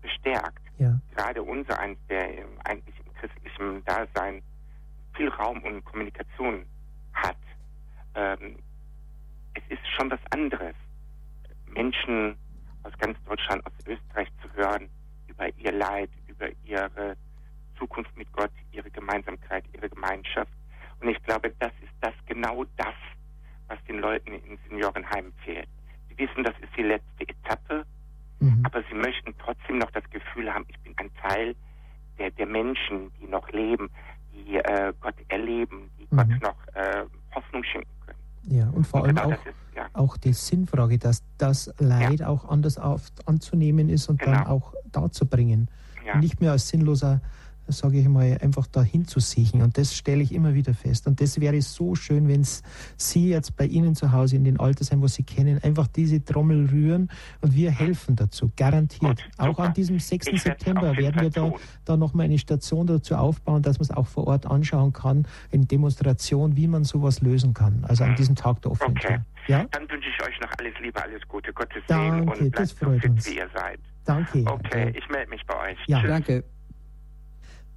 bestärkt. Ja. Gerade unser eins, der eigentlich im christlichen Dasein viel Raum und Kommunikation hat. Ähm, es ist schon was anderes, Menschen aus ganz Deutschland, aus Österreich zu hören über ihr Leid, über ihre Zukunft mit Gott, ihre Gemeinsamkeit, ihre Gemeinschaft. Und ich glaube, das ist das genau das, was den Leuten in Seniorenheimen fehlt. Sie wissen, das ist die letzte Etappe, mhm. aber sie möchten trotzdem noch das Gefühl haben, ich bin ein Teil der, der Menschen, die noch leben, die äh, Gott erleben, die mhm. Gott noch äh, Hoffnung schenken können. Ja, und vor und allem genau auch, ist, ja. auch die Sinnfrage, dass das Leid ja. auch anders auf, anzunehmen ist und genau. dann auch darzubringen. Ja. Nicht mehr als sinnloser sage ich mal, einfach dahin zu siechen. Und das stelle ich immer wieder fest. Und das wäre so schön, wenn Sie jetzt bei Ihnen zu Hause in den Altersheimen, wo Sie kennen, einfach diese Trommel rühren und wir helfen dazu, garantiert. Gut, auch an diesem 6. September werden wir da, da nochmal eine Station dazu aufbauen, dass man es auch vor Ort anschauen kann, in Demonstration, wie man sowas lösen kann. Also an hm. diesem Tag der offenen okay. Ja? Dann wünsche ich euch noch alles Liebe, alles Gute, Gottes Danke, Segen und bleibt so fit, uns. wie ihr seid. Danke. Okay, ich melde mich bei euch. Ja, Tschüss. danke.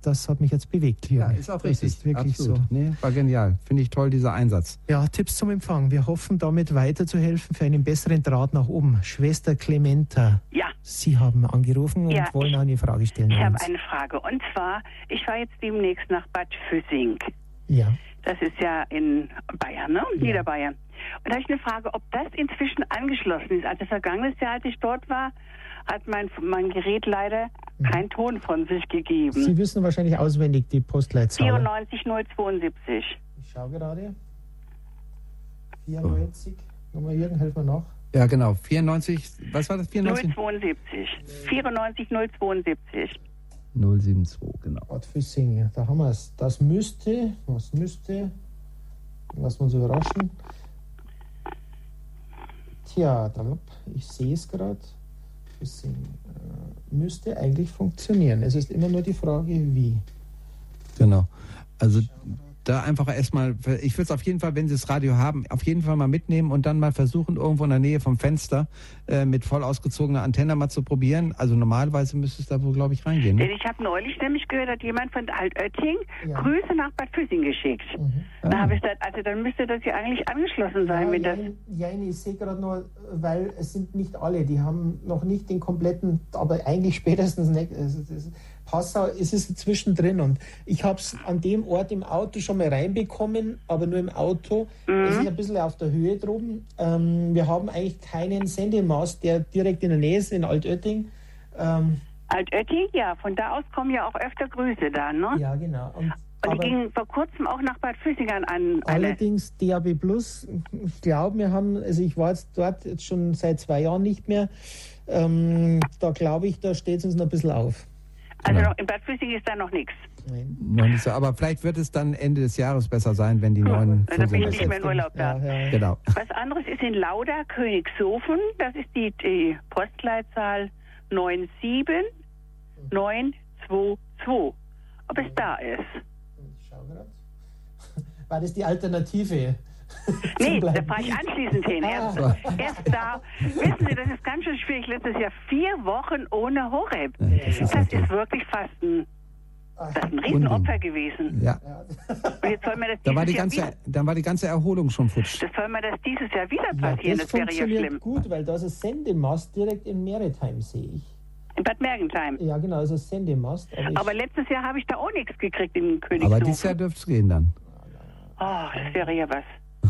Das hat mich jetzt bewegt, Leonie. Ja, ist auch richtig. Ist wirklich Absolut. so. Nee, war genial. Finde ich toll, dieser Einsatz. Ja, Tipps zum Empfang. Wir hoffen, damit weiterzuhelfen für einen besseren Draht nach oben. Schwester Clementa. Ja. Sie haben angerufen und ja, wollen ich, eine Frage stellen. Ich habe eine Frage. Und zwar, ich war jetzt demnächst nach Bad Füssing. Ja. Das ist ja in Bayern, ne? Ja. Niederbayern. Und da habe ich eine Frage, ob das inzwischen angeschlossen ist. Also vergangenes Jahr, als ich dort war, hat mein, mein Gerät leider mhm. keinen Ton von sich gegeben. Sie wissen wahrscheinlich auswendig die Postleitzahl. 94072. Ich schaue gerade. 94. Oh. Nochmal Jürgen, helfen wir noch. Ja, genau. 94, was war das? 94? 072. 94 072. 072, genau. Bad Füssing, da haben wir es. Das müsste, was müsste, lassen wir uns überraschen. Tja, ich sehe es gerade. Füssing äh, müsste eigentlich funktionieren. Es ist immer nur die Frage, wie. Genau. Also da einfach erstmal, ich würde es auf jeden Fall, wenn Sie das Radio haben, auf jeden Fall mal mitnehmen und dann mal versuchen, irgendwo in der Nähe vom Fenster äh, mit voll ausgezogener Antenne mal zu probieren. Also normalerweise müsste es da wohl, glaube ich, reingehen. Ne? Ich habe neulich nämlich gehört, hat jemand von Altötting ja. Grüße nach Bad Füssing geschickt. Mhm. Ah. Da habe ich gesagt, also dann müsste das ja eigentlich angeschlossen sein. Ja, wenn das ja, ich sehe gerade nur, weil es sind nicht alle, die haben noch nicht den kompletten, aber eigentlich spätestens nicht. Also Passau ist es zwischendrin und ich habe es an dem Ort im Auto schon mal reinbekommen, aber nur im Auto. Mhm. Es ist ein bisschen auf der Höhe droben. Ähm, wir haben eigentlich keinen Sendemast, der direkt in der Nähe ist, in Altötting. Ähm, Altötting, ja, von da aus kommen ja auch öfter Grüße da, ne? Ja, genau. Und und die gingen vor kurzem auch nach Bad Füssingern an. Allerdings DAB Plus, ich glaube, wir haben, also ich war jetzt dort jetzt schon seit zwei Jahren nicht mehr. Ähm, da glaube ich, da steht es uns noch ein bisschen auf. Also genau. in Bad Füssing ist da noch nichts. Noch nicht so. Aber vielleicht wird es dann Ende des Jahres besser sein, wenn die hm. neuen. Dann bin ich nicht mehr in Urlaub da. Ja, ja. Genau. Was anderes ist in Lauda Königshofen. Das ist die, die Postleitzahl 97922. Ob es da ist? Ich schau gerade. War das die Alternative? *laughs* Nee, da fahre ich anschließend hin. Erst, ah. erst da. Wissen Sie, das ist ganz schön schwierig. Letztes Jahr vier Wochen ohne Horeb. Das ist, das ist wirklich fast ein, das ist ein Riesenopfer gewesen. Ja. Und jetzt soll mir das da war die ganze, wieder, Dann war die ganze Erholung schon futsch. Das soll mir das dieses Jahr wieder passieren. Ja, das, das wäre ja schlimm. gut, weil da ist ein Sendemast direkt in Meretheim, sehe ich. In Bad Mergentheim. Ja, genau, also Sendemast. Aber, aber letztes Jahr habe ich da auch nichts gekriegt in Königshofen. Aber dieses Jahr dürfte es gehen dann. Oh, das wäre ja was.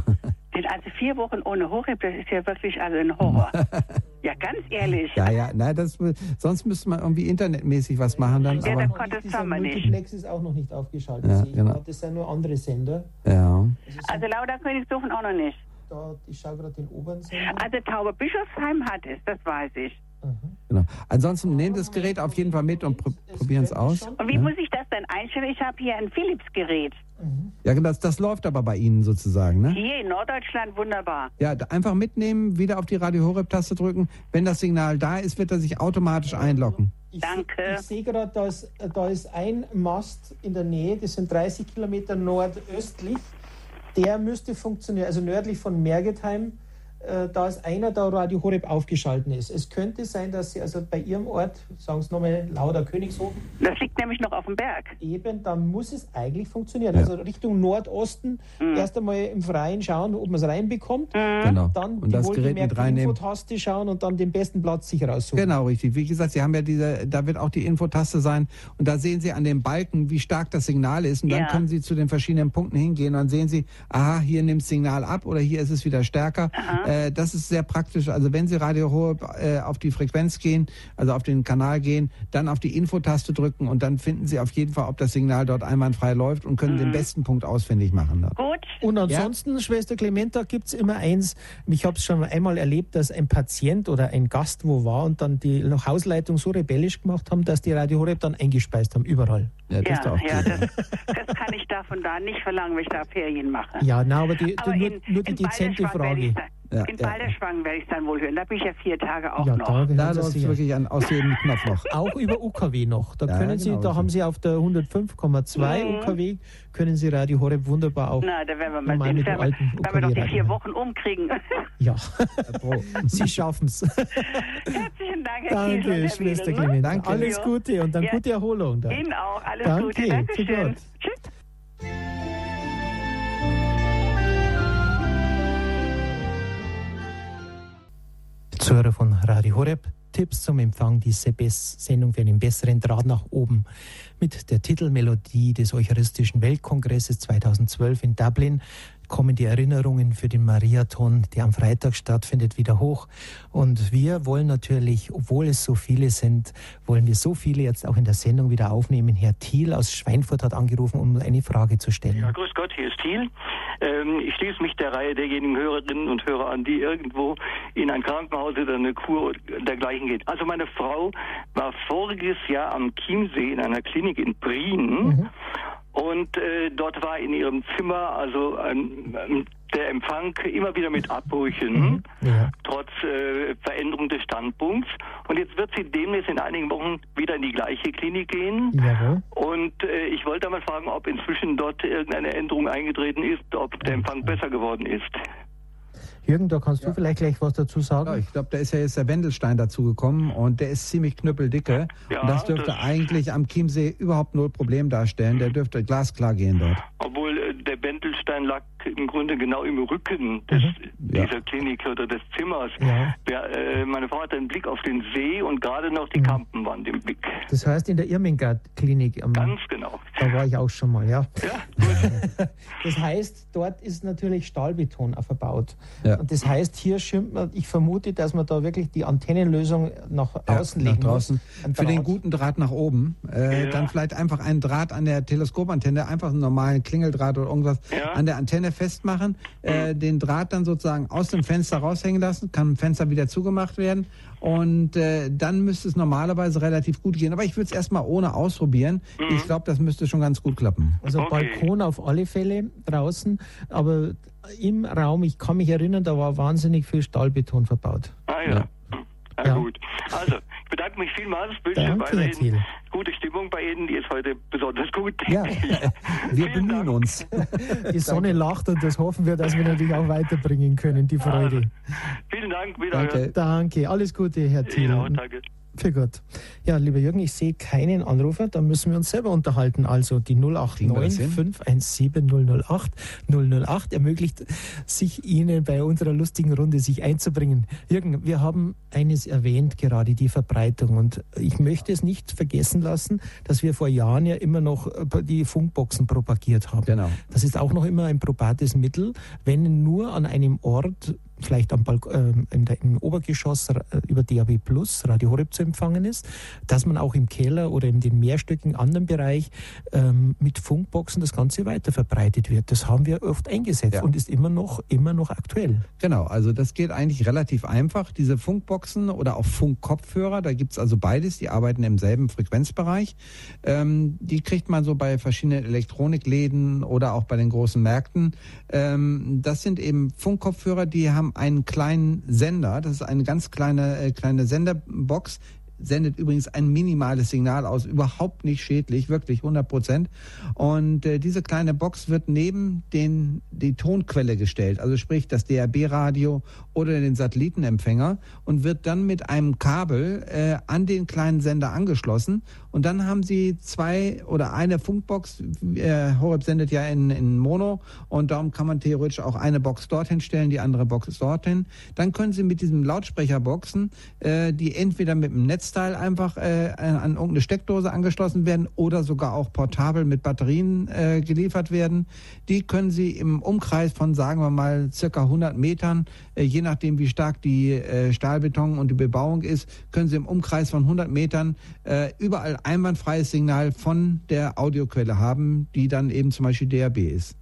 *laughs* also vier Wochen ohne Horeb, das ist ja wirklich also ein Horror. *laughs* ja, ganz ehrlich. Ja, ja, nein, das, sonst müsste man irgendwie internetmäßig was machen. Dann, ja, aber das, das haben wir nicht. Multiplex ist auch noch nicht aufgeschaltet. Ja, genau. Das sind nur andere Sender. Ja. Also Lauda Königshofen auch noch nicht. Da, ich schaue gerade den oberen Sender. Also Tauber Bischofsheim hat es, das weiß ich. Genau. Ansonsten nehmt das Gerät auf jeden Fall mit und pr probieren es aus. Und wie ja? muss ich denn einstellen? Ich habe hier ein Philips-Gerät. Ja, genau, das, das läuft aber bei Ihnen sozusagen, ne? Hier in Norddeutschland wunderbar. Ja, einfach mitnehmen, wieder auf die Radio Horeb-Taste drücken. Wenn das Signal da ist, wird er sich automatisch einloggen. Ich, Danke. Ich sehe gerade, da ist, da ist ein Mast in der Nähe, das sind 30 Kilometer nordöstlich. Der müsste funktionieren, also nördlich von Mergetheim da ist einer da Radio Horeb aufgeschalten ist. Es könnte sein, dass Sie also bei Ihrem Ort, sagen Sie nochmal, Lauder Königshofen. Das liegt nämlich noch auf dem Berg. Eben, dann muss es eigentlich funktionieren. Ja. Also Richtung Nordosten mhm. erst einmal im Freien schauen, ob man es reinbekommt. Mhm. Genau. Dann und die das Gerät mit reinnehmen. Infotaste schauen und dann den besten Platz sich raussuchen. Genau, richtig. Wie gesagt, Sie haben ja diese, da wird auch die Infotaste sein und da sehen Sie an dem Balken, wie stark das Signal ist und ja. dann können Sie zu den verschiedenen Punkten hingehen und dann sehen Sie, aha, hier nimmt das Signal ab oder hier ist es wieder stärker. Äh, Äh, das ist sehr praktisch. Also wenn Sie Radio Horeb äh, auf die Frequenz gehen, also auf den Kanal gehen, dann auf die Infotaste drücken und dann finden Sie auf jeden Fall, ob das Signal dort einwandfrei läuft und können mhm. den besten Punkt ausfindig machen. Dort. Gut. Und ansonsten, ja? Schwester Clementa, gibt es immer eins. Ich habe es schon einmal erlebt, dass ein Patient oder ein Gast wo war und dann die Hausleitung so rebellisch gemacht haben, dass die Radio Horeb dann eingespeist haben, überall. Ja, das, ja, ja das, das, kann ich davon da nicht verlangen, wenn ich da Ferien mache. Ja, na, aber, die, aber nur, in, nur die dezente Frage. Ja, in ja. Balderschwang werde ich es dann wohl hören. Da bin ich ja vier Tage auch ja, noch. Da, da läuft es wirklich an, aus jedem Knopf noch. *laughs* Auch über UKW noch. Da ja, können Sie, genau da so. haben Sie auf der 100,5,2 mhm. UKW können Sie Radio Horeb wunderbar auch. Na, da werden wir mal sehen, wenn, wir, wir doch die vier Wochen umkriegen. *laughs* Ja, *laughs* Sie schaffen es. Herzlichen Dank, Herr Danke, Schwester Clement. Danke. Alles Gute und dann gute Erholung. Dann. Ihnen auch. Alles Danke. Gute. Dankeschön. Tschüss. Zuhörer von Radio Horeb. Tipps zum Empfang dieser Sendung für einen besseren Draht nach oben mit der Titelmelodie des Eucharistischen Weltkongresses 2012 in Dublin kommen die Erinnerungen für den Mariathon, der am Freitag stattfindet, wieder hoch. Und wir wollen natürlich, obwohl es so viele sind, wollen wir so viele jetzt auch in der Sendung wieder aufnehmen. Herr Thiel aus Schweinfurt hat angerufen, um eine Frage zu stellen. Ja, grüß Gott, hier ist Thiel. Ähm, ich schließe mich der Reihe derjenigen Hörerinnen und Hörer an, die irgendwo in ein Krankenhaus oder eine Kur dergleichen geht. Also meine Frau war voriges Jahr am Chiemsee in einer Klinik in Brien. Mhm. Und äh, dort war in ihrem Zimmer also ein, ähm, der Empfang immer wieder mit Abbrüchen, mhm. ja. trotz äh, Veränderung des Standpunkts. Und jetzt wird sie demnächst in einigen Wochen wieder in die gleiche Klinik gehen. Ja. Und äh, ich wollte einmal fragen, ob inzwischen dort irgendeine Änderung eingetreten ist, ob der Empfang besser geworden ist. Jürgen, da kannst ja. du vielleicht gleich was dazu sagen. Ja, ich glaube, da ist ja jetzt der Wendelstein dazugekommen und der ist ziemlich knüppeldicke. Ja, und das dürfte das eigentlich am Chiemsee überhaupt null Problem darstellen. Der dürfte glasklar gehen dort. Obwohl äh, der Wendelstein lag im Grunde genau im Rücken des, mhm. dieser Klinik oder des Zimmers. Der, äh, meine Frau hat einen Blick auf den See und gerade noch die mhm. Kampenwand im Blick. Das heißt in der Irmingard-Klinik. Ganz genau. Da war ich auch schon mal, ja. Ja, gut. *laughs* das heißt, dort ist natürlich Stahlbeton verbaut. Ja. Und das heißt, hier schimmt man, ich vermute, dass man da wirklich die Antennenlösung nach ja, außen legen nach draußen. Muss. Für den guten Draht nach oben. Äh, ja. Dann vielleicht einfach einen Draht an der Teleskopantenne, einfach einen normalen Klingeldraht oder irgendwas ja. an der Antenne festmachen, äh, mhm. den Draht dann sozusagen aus dem Fenster raushängen lassen, kann ein Fenster wieder zugemacht werden und äh, dann müsste es normalerweise relativ gut gehen. Aber ich würde es erstmal ohne ausprobieren. Mhm. Ich glaube, das müsste schon ganz gut klappen. Also okay. Balkon auf alle Fälle draußen, aber im Raum, ich kann mich erinnern, da war wahnsinnig viel Stahlbeton verbaut. Ah ja. ja. Ja, ja. gut. Also, ich bedanke mich vielmals, wünsche Danke, weiterhin gute Stimmung bei Ihnen, die ist heute besonders gut. Ja, *laughs* wir bemühen uns. *laughs* Die Sonne lacht und das hoffen wir, dass wir natürlich auch weiterbringen können, die Freude. Also, *laughs* vielen Dank, wieder. Danke. Danke, alles Gute, Herr Thiel. Genau, danke. Für Gott. Ja, lieber Jürgen, ich sehe keinen Anrufer, da müssen wir uns selber unterhalten. Also die 089 517 008 008 ermöglicht sich Ihnen bei unserer lustigen Runde sich einzubringen. Jürgen, wir haben eines erwähnt, gerade die Verbreitung. Und ich möchte es nicht vergessen lassen, dass wir vor Jahren ja immer noch äh, die Funkboxen propagiert haben. Genau. Das ist auch noch immer ein probates Mittel, wenn nur an einem Ort vielleicht am Balk äh, im Obergeschoss äh, über DAB Plus Radio Horeb zu empfangen ist, dass man auch im Keller oder in den mehrstöckigen anderen Bereich ähm, mit Funkboxen das Ganze weiter verbreitet wird. Das haben wir oft eingesetzt ja. und ist immer noch, immer noch aktuell. Genau, also das geht eigentlich relativ einfach. Diese Funkboxen oder auch Funkkopfhörer, da gibt es also beides, die arbeiten im selben Frequenzbereich. Ähm, die kriegt man so bei verschiedenen Elektronikläden oder auch bei den großen Märkten. Ähm, das sind eben Funkkopfhörer, die haben haben einen kleinen Sender. Das ist eine ganz kleine, äh, kleine Senderbox, sendet übrigens ein minimales Signal aus, überhaupt nicht schädlich, wirklich 100 Prozent. Und äh, diese kleine Box wird neben den, die Tonquelle gestellt, also sprich das DAB-Radio oder den Satellitenempfänger und wird dann mit einem Kabel äh, an den kleinen Sender angeschlossen. Und dann haben Sie zwei oder eine Funkbox. Äh, Horeb sendet ja in, in Mono und darum kann man theoretisch auch eine Box dorthin stellen, die andere Box dorthin. Dann können Sie mit diesem Lautsprecherboxen, äh, die entweder mit dem Netz Netzteil einfach äh, an irgendeine Steckdose angeschlossen werden oder sogar auch portabel mit Batterien äh, geliefert werden. Die können Sie im Umkreis von, sagen wir mal, circa 100 Metern, äh, je nachdem wie stark die äh, Stahlbeton und die Bebauung ist, können Sie im Umkreis von 100 Metern äh, überall einwandfreies Signal von der Audioquelle haben, die dann eben zum Beispiel DAB ist.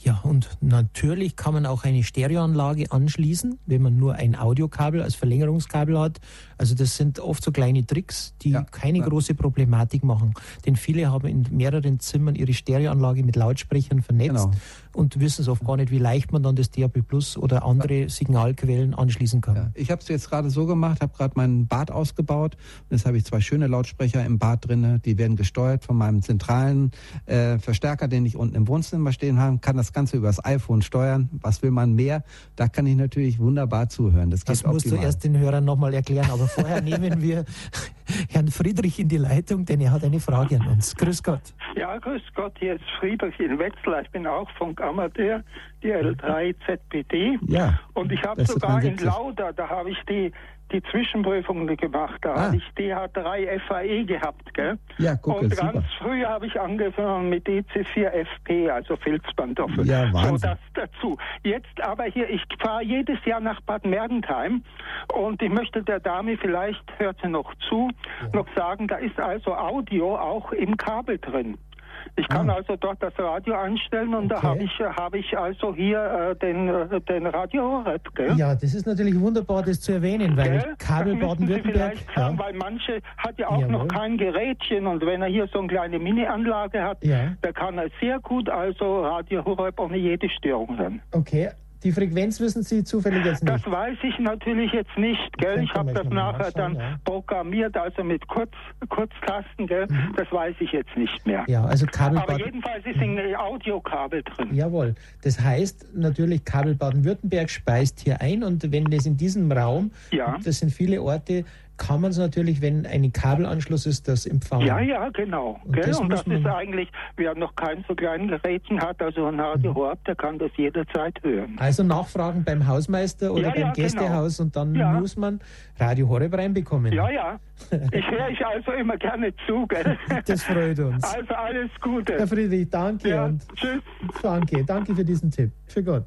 Ja, und natürlich kann man auch eine Stereoanlage anschließen, wenn man nur ein Audiokabel als Verlängerungskabel hat. Also das sind oft so kleine Tricks, die ja, keine ja. große Problematik machen. Denn viele haben in mehreren Zimmern ihre Stereoanlage mit Lautsprechern vernetzt. Genau und wissen es oft gar nicht, wie leicht man dann das DAB Plus oder andere Signalquellen anschließen kann. Ja, ich habe es jetzt gerade so gemacht, habe gerade mein Bad ausgebaut und jetzt habe ich zwei schöne Lautsprecher im Bad drin, die werden gesteuert von meinem zentralen äh, Verstärker, den ich unten im Wohnzimmer stehen habe, kann das Ganze übers iPhone steuern. Was will man mehr? Da kann ich natürlich wunderbar zuhören. Das, das musst optimal. du erst den Hörern nochmal erklären, aber vorher nehmen wir *laughs* Herrn Friedrich in die Leitung, denn er hat eine Frage an uns. Grüß Gott. Ja, grüß Gott, hier ist Friedrich in Wetzlar. Ich bin auch von Amateur, die L3 ZPD. Ja, und ich habe sogar in Lauda, da habe ich die die Zwischenprüfung gemacht. Da ah. habe ich DH3 FAE gehabt. Gell? Ja, gucke, Und ganz super. früh habe ich angefangen mit EC4FP, also Filzbandoffel. Ja, Wahnsinn. So das dazu. Jetzt aber hier, ich fahre jedes Jahr nach Bad Mergentheim und ich möchte der Dame, vielleicht hört sie noch zu, ja. noch sagen, da ist also Audio auch im Kabel drin. Ich kann ah. also dort das Radio einstellen und okay. da habe ich, hab ich also hier äh, den, äh, den Radio Horeb. Gell? Ja, das ist natürlich wunderbar, das zu erwähnen, weil gell? Kabel Baden-Württemberg. Ja. Weil manche hat ja auch Jawohl. noch kein Gerätchen und wenn er hier so eine kleine Mini-Anlage hat, ja. da kann er sehr gut also Radio Horeb ohne jede Störung hören. Okay, die Frequenz wissen Sie zufällig jetzt nicht? Das weiß ich natürlich jetzt nicht, gell? Ich habe das nachher dann ja. programmiert, also mit Kurz, Kurztasten, gell? Mhm. Das weiß ich jetzt nicht mehr. Ja, also Kabel Aber jedenfalls ist ein Audiokabel drin. Jawohl. Das heißt natürlich, Kabel Baden-Württemberg speist hier ein und wenn das in diesem Raum, ja. das sind viele Orte, kann man es natürlich, wenn ein Kabelanschluss ist, das empfangen. Ja, ja, genau. Und das, und das ist eigentlich, wer noch kein so kleinen Gerätchen hat, also ein Radio mhm. Horb, der kann das jederzeit hören. Also nachfragen beim Hausmeister oder ja, beim ja, genau. Gästehaus genau. und dann ja. muss man Radio Horeb reinbekommen. Ja, ja. Ich *laughs* höre ich also immer gerne zu, gell? Das freut uns. Also alles Gute. Herr Friedrich, danke und tschüss. Danke, danke für diesen Tipp. Für Gott.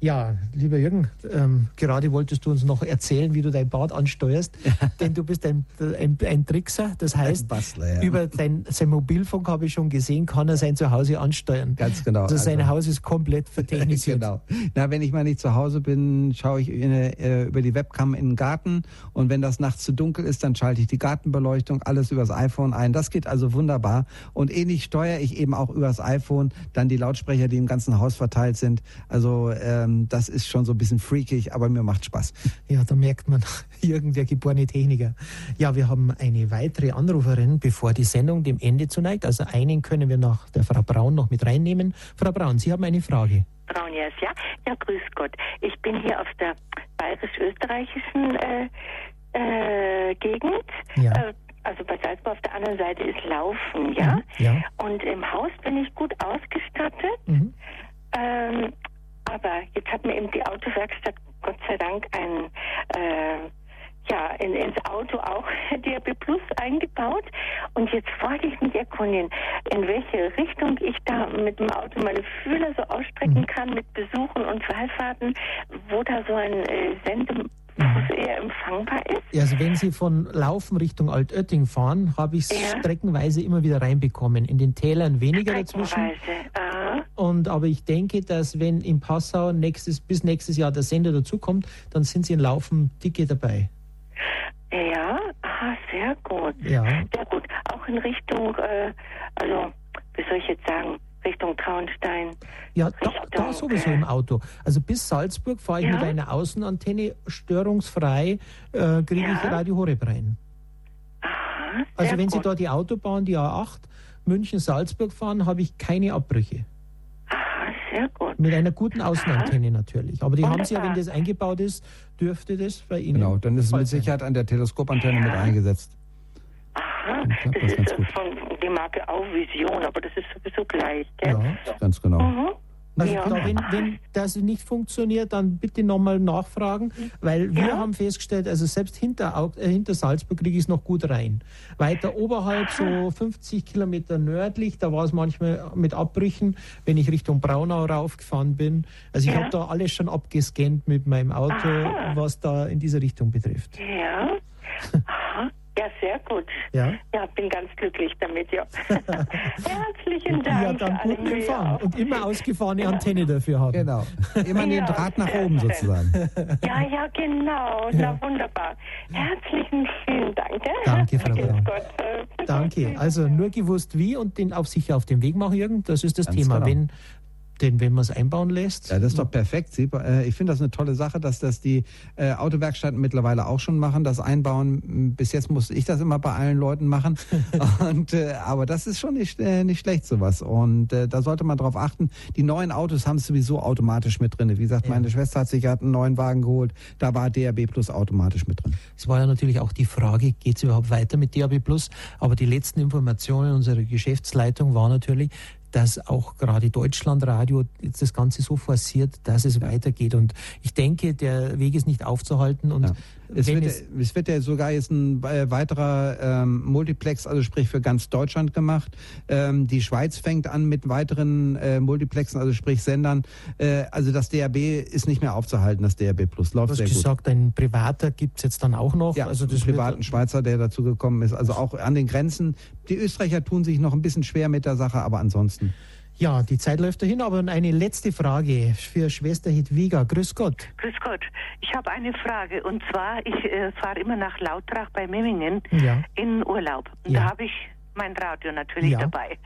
Ja, lieber Jürgen, ähm, gerade wolltest du uns noch erzählen, wie du dein Bad ansteuerst, *laughs* denn du bist ein, ein, ein Trickser. Das heißt, Bastler, ja. über dein, sein Mobilfunk habe ich schon gesehen, kann er sein Zuhause ansteuern. Ganz genau. Also sein also, Haus ist komplett vertechnisiert. *laughs* genau. Na, wenn ich mal nicht zu Hause bin, schaue ich in, äh, über die Webcam in den Garten und wenn das nachts zu dunkel ist, dann schalte ich die Gartenbeleuchtung, alles übers iPhone ein. Das geht also wunderbar. Und ähnlich steuere ich eben auch übers iPhone dann die Lautsprecher, die im ganzen Haus verteilt sind. Also äh, ähm, das ist schon so ein bisschen freakig, aber mir macht Spaß. Ja, da merkt man, *laughs* irgendwer geborene Techniker. Ja, wir haben eine weitere Anruferin, bevor die Sendung dem Ende zuneigt. Also einen können wir nach der Frau Braun noch mit reinnehmen. Frau Braun, Sie haben eine Frage. Braun, yes, ja. Ja, grüß Gott. Ich bin hier auf der bayerisch-österreichischen äh, äh, Gegend. Ja. Äh, also bei Salzburg auf der anderen Seite ist Laufen, ja? Mhm, ja. Und im Haus bin ich gut ausgestattet. Mhm. Ähm, aber jetzt hat mir eben die Autowerkstatt Gott sei Dank ein äh, ja, in, ins Auto auch *laughs* DRB Plus eingebaut. Und jetzt wollte ich mich erkundigen, in welche Richtung ich da mit dem Auto meine Fühler so ausstrecken mhm. kann mit Besuchen und Wallfahrten, wo da so ein äh, Sende wo eher empfangbar ist. Ja, also wenn Sie von Laufen Richtung Altötting fahren, habe ich es ja. streckenweise immer wieder reinbekommen. In den Tälern weniger dazwischen. Aha. Und aber ich denke, dass wenn in Passau nächstes, bis nächstes Jahr der Sender dazukommt, dann sind Sie in Laufen dicke dabei. Ja, aha, sehr gut. Ja. Sehr gut. Auch in Richtung, äh, also, wie soll ich jetzt sagen, Richtung Traunstein. Ja, da, da sowieso im Auto. Also bis Salzburg fahre ich ja? mit einer Außenantenne störungsfrei, äh, kriege ja? ich Radio Horeb rein. Aha, also wenn gut. Sie da die Autobahn, die A8, München-Salzburg fahren, habe ich keine Abbrüche. Aha, sehr gut. Mit einer guten Außenantenne Aha. natürlich. Aber die Wunderbar. haben Sie ja, wenn das eingebaut ist, dürfte das bei Ihnen. Genau, dann ist es mit Sicherheit an der Teleskopantenne ja. mit eingesetzt. Aha, das, das ist von die Marke auch Vision, aber das ist sowieso gleich. Gell? Ja, ganz genau. Mhm. Also ja. da, wenn, wenn das nicht funktioniert, dann bitte nochmal nachfragen, weil wir ja. haben festgestellt, also selbst hinter, äh, hinter Salzburg kriege ich es noch gut rein. Weiter oberhalb, so 50 Kilometer nördlich, da war es manchmal mit Abbrüchen, wenn ich Richtung Braunau raufgefahren bin. Also ich ja. habe da alles schon abgescannt mit meinem Auto, Aha. was da in diese Richtung betrifft. Ja. *laughs* Aha. Ja, sehr gut. Ja, ja bin ganz glücklich damit, ja. *laughs* Herzlichen Dank. Ja, dann guten Empfang und immer ausgefahrene ja. Antenne dafür haben. Genau. Immer den Draht nach oben sozusagen. Ja, ja, genau. Na, wunderbar. Herzlichen vielen Dank. Danke, Frau Braun. Danke. Also nur gewusst wie und den auf sich auf den Weg machen, Jürgen, das ist das Ganz Thema. Genau. Wenn denn wenn man es einbauen lässt. Ja, das ist doch perfekt. Äh, ich finde das eine tolle Sache, dass das die äh, Autowerkstätten mittlerweile auch schon machen, das Einbauen. Bis jetzt musste ich das immer bei allen Leuten machen. *laughs* Und, äh, aber das ist schon nicht, nicht schlecht, sowas. Und da sollte man darauf achten. Die neuen Autos haben es sowieso automatisch mit drin. Wie gesagt, ja. meine Schwester hat sich hat einen neuen Wagen geholt. Da war DAB Plus automatisch mit drin. Es war ja natürlich auch die Frage, geht es überhaupt weiter mit DAB Plus? Aber die letzten Informationen unserer Geschäftsleitung war natürlich, dass auch gerade Deutschlandradio das Ganze so forciert, dass es weitergeht. Und ich denke, der Weg ist nicht aufzuhalten. Und ja. Es wird, es, es wird, ja sogar jetzt ein äh, weiterer ähm, Multiplex, also sprich für ganz Deutschland gemacht. Ähm, die Schweiz fängt an mit weiteren äh, Multiplexen, also sprich Sendern. Äh, also das DRB ist nicht mehr aufzuhalten, das DRB Plus. Läuft du hast gesagt, gut. ein privater gibt es jetzt dann auch noch. Ja, also das einen privaten Schweizer, der dazu gekommen ist. Also auch an den Grenzen. Die Österreicher tun sich noch ein bisschen schwer mit der Sache, aber ansonsten. Ja, die Zeit läuft dahin, aber eine letzte Frage für Schwester Hedwiga. Grüß Gott. Grüß Gott. Ich habe eine Frage und zwar, ich äh, fahre immer nach Lautrach bei Memmingen ja. in Urlaub. Und ja. da habe ich mein Radio natürlich ja. dabei.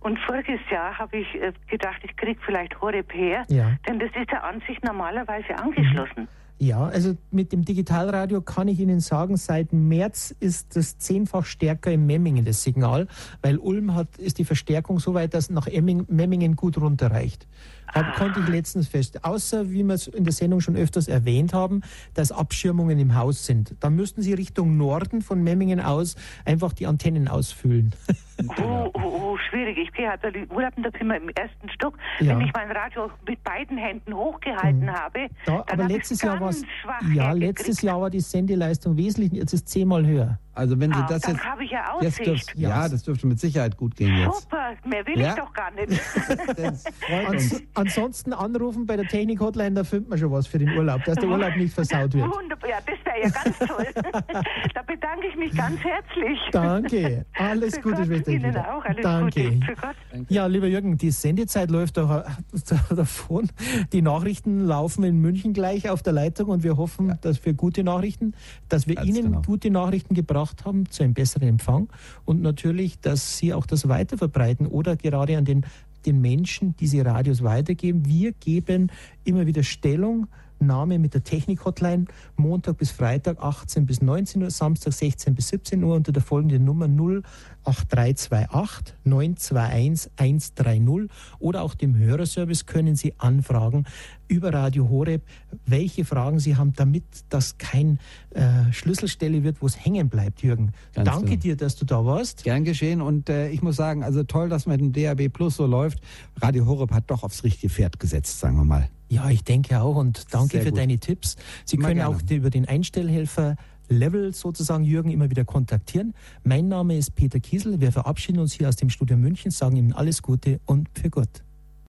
Und voriges Jahr habe ich äh, gedacht, ich kriege vielleicht Horeb her, denn das ist ja an sich normalerweise angeschlossen. Mhm. Ja, also mit dem Digitalradio kann ich Ihnen sagen, seit März ist das zehnfach stärker im Memmingen das Signal, weil Ulm hat, ist die Verstärkung so weit, dass nach Memmingen gut runterreicht. Hab, konnte ich letztens fest. Außer, wie wir es in der Sendung schon öfters erwähnt haben, dass Abschirmungen im Haus sind. Dann müssten Sie Richtung Norden von Memmingen aus einfach die Antennen ausfüllen. *laughs* Oh, oh, oh, schwierig. Ich gehe halt in Urlaub in der Zimmer im ersten Stock. Ja. Wenn ich mein Radio mit beiden Händen hochgehalten mhm. habe, da, aber letztes Jahr war ja, letztes Jahr war die Sendeleistung wesentlich, jetzt ist zehnmal höher. Also wenn Sie ah, das jetzt, habe ich ja jetzt dürft, ja, das dürfte mit Sicherheit gut gehen jetzt. Super, mehr will ja? ich doch gar nicht. *laughs* Ans, ansonsten anrufen bei der Technik-Hotline, da findet man schon was für den Urlaub, dass der Urlaub nicht versaut wird. Wunderbar, ja, das wäre ja ganz toll. *laughs* da bedanke ich mich ganz herzlich. Danke, alles für Gute, Gott, Schwester. Ihnen auch, alles Danke. Gute. Für Gott. Ja, lieber Jürgen, die Sendezeit läuft doch *laughs* davon. Die Nachrichten laufen in München gleich auf der Leitung und wir hoffen, ja. dass wir gute Nachrichten, dass wir ganz Ihnen genau. gute Nachrichten gebracht gebracht haben zu einem besseren Empfang und natürlich, dass Sie auch das weiterverbreiten oder gerade an den, den Menschen diese Radios weitergeben. Wir geben immer wieder Stellung Name mit der Technik-Hotline Montag bis Freitag 18 bis 19 Uhr, Samstag 16 bis 17 Uhr unter der folgenden Nummer 08328 921 130 oder auch dem Hörerservice können Sie anfragen über Radio Horeb, welche Fragen Sie haben, damit das kein äh, Schlüsselstelle wird, wo es hängen bleibt, Jürgen. Ganz Danke genau. dir, dass du da warst. Gern geschehen und äh, ich muss sagen, also toll, dass mit dem DAB Plus so läuft. Radio Horeb hat doch aufs richtige Pferd gesetzt, sagen wir mal. Ja, ich denke auch und danke Sehr für gut. deine Tipps. Sie immer können gerne. auch über den Einstellhelfer Level sozusagen Jürgen immer wieder kontaktieren. Mein Name ist Peter Kiesel. Wir verabschieden uns hier aus dem Studio München, sagen Ihnen alles Gute und für Gott.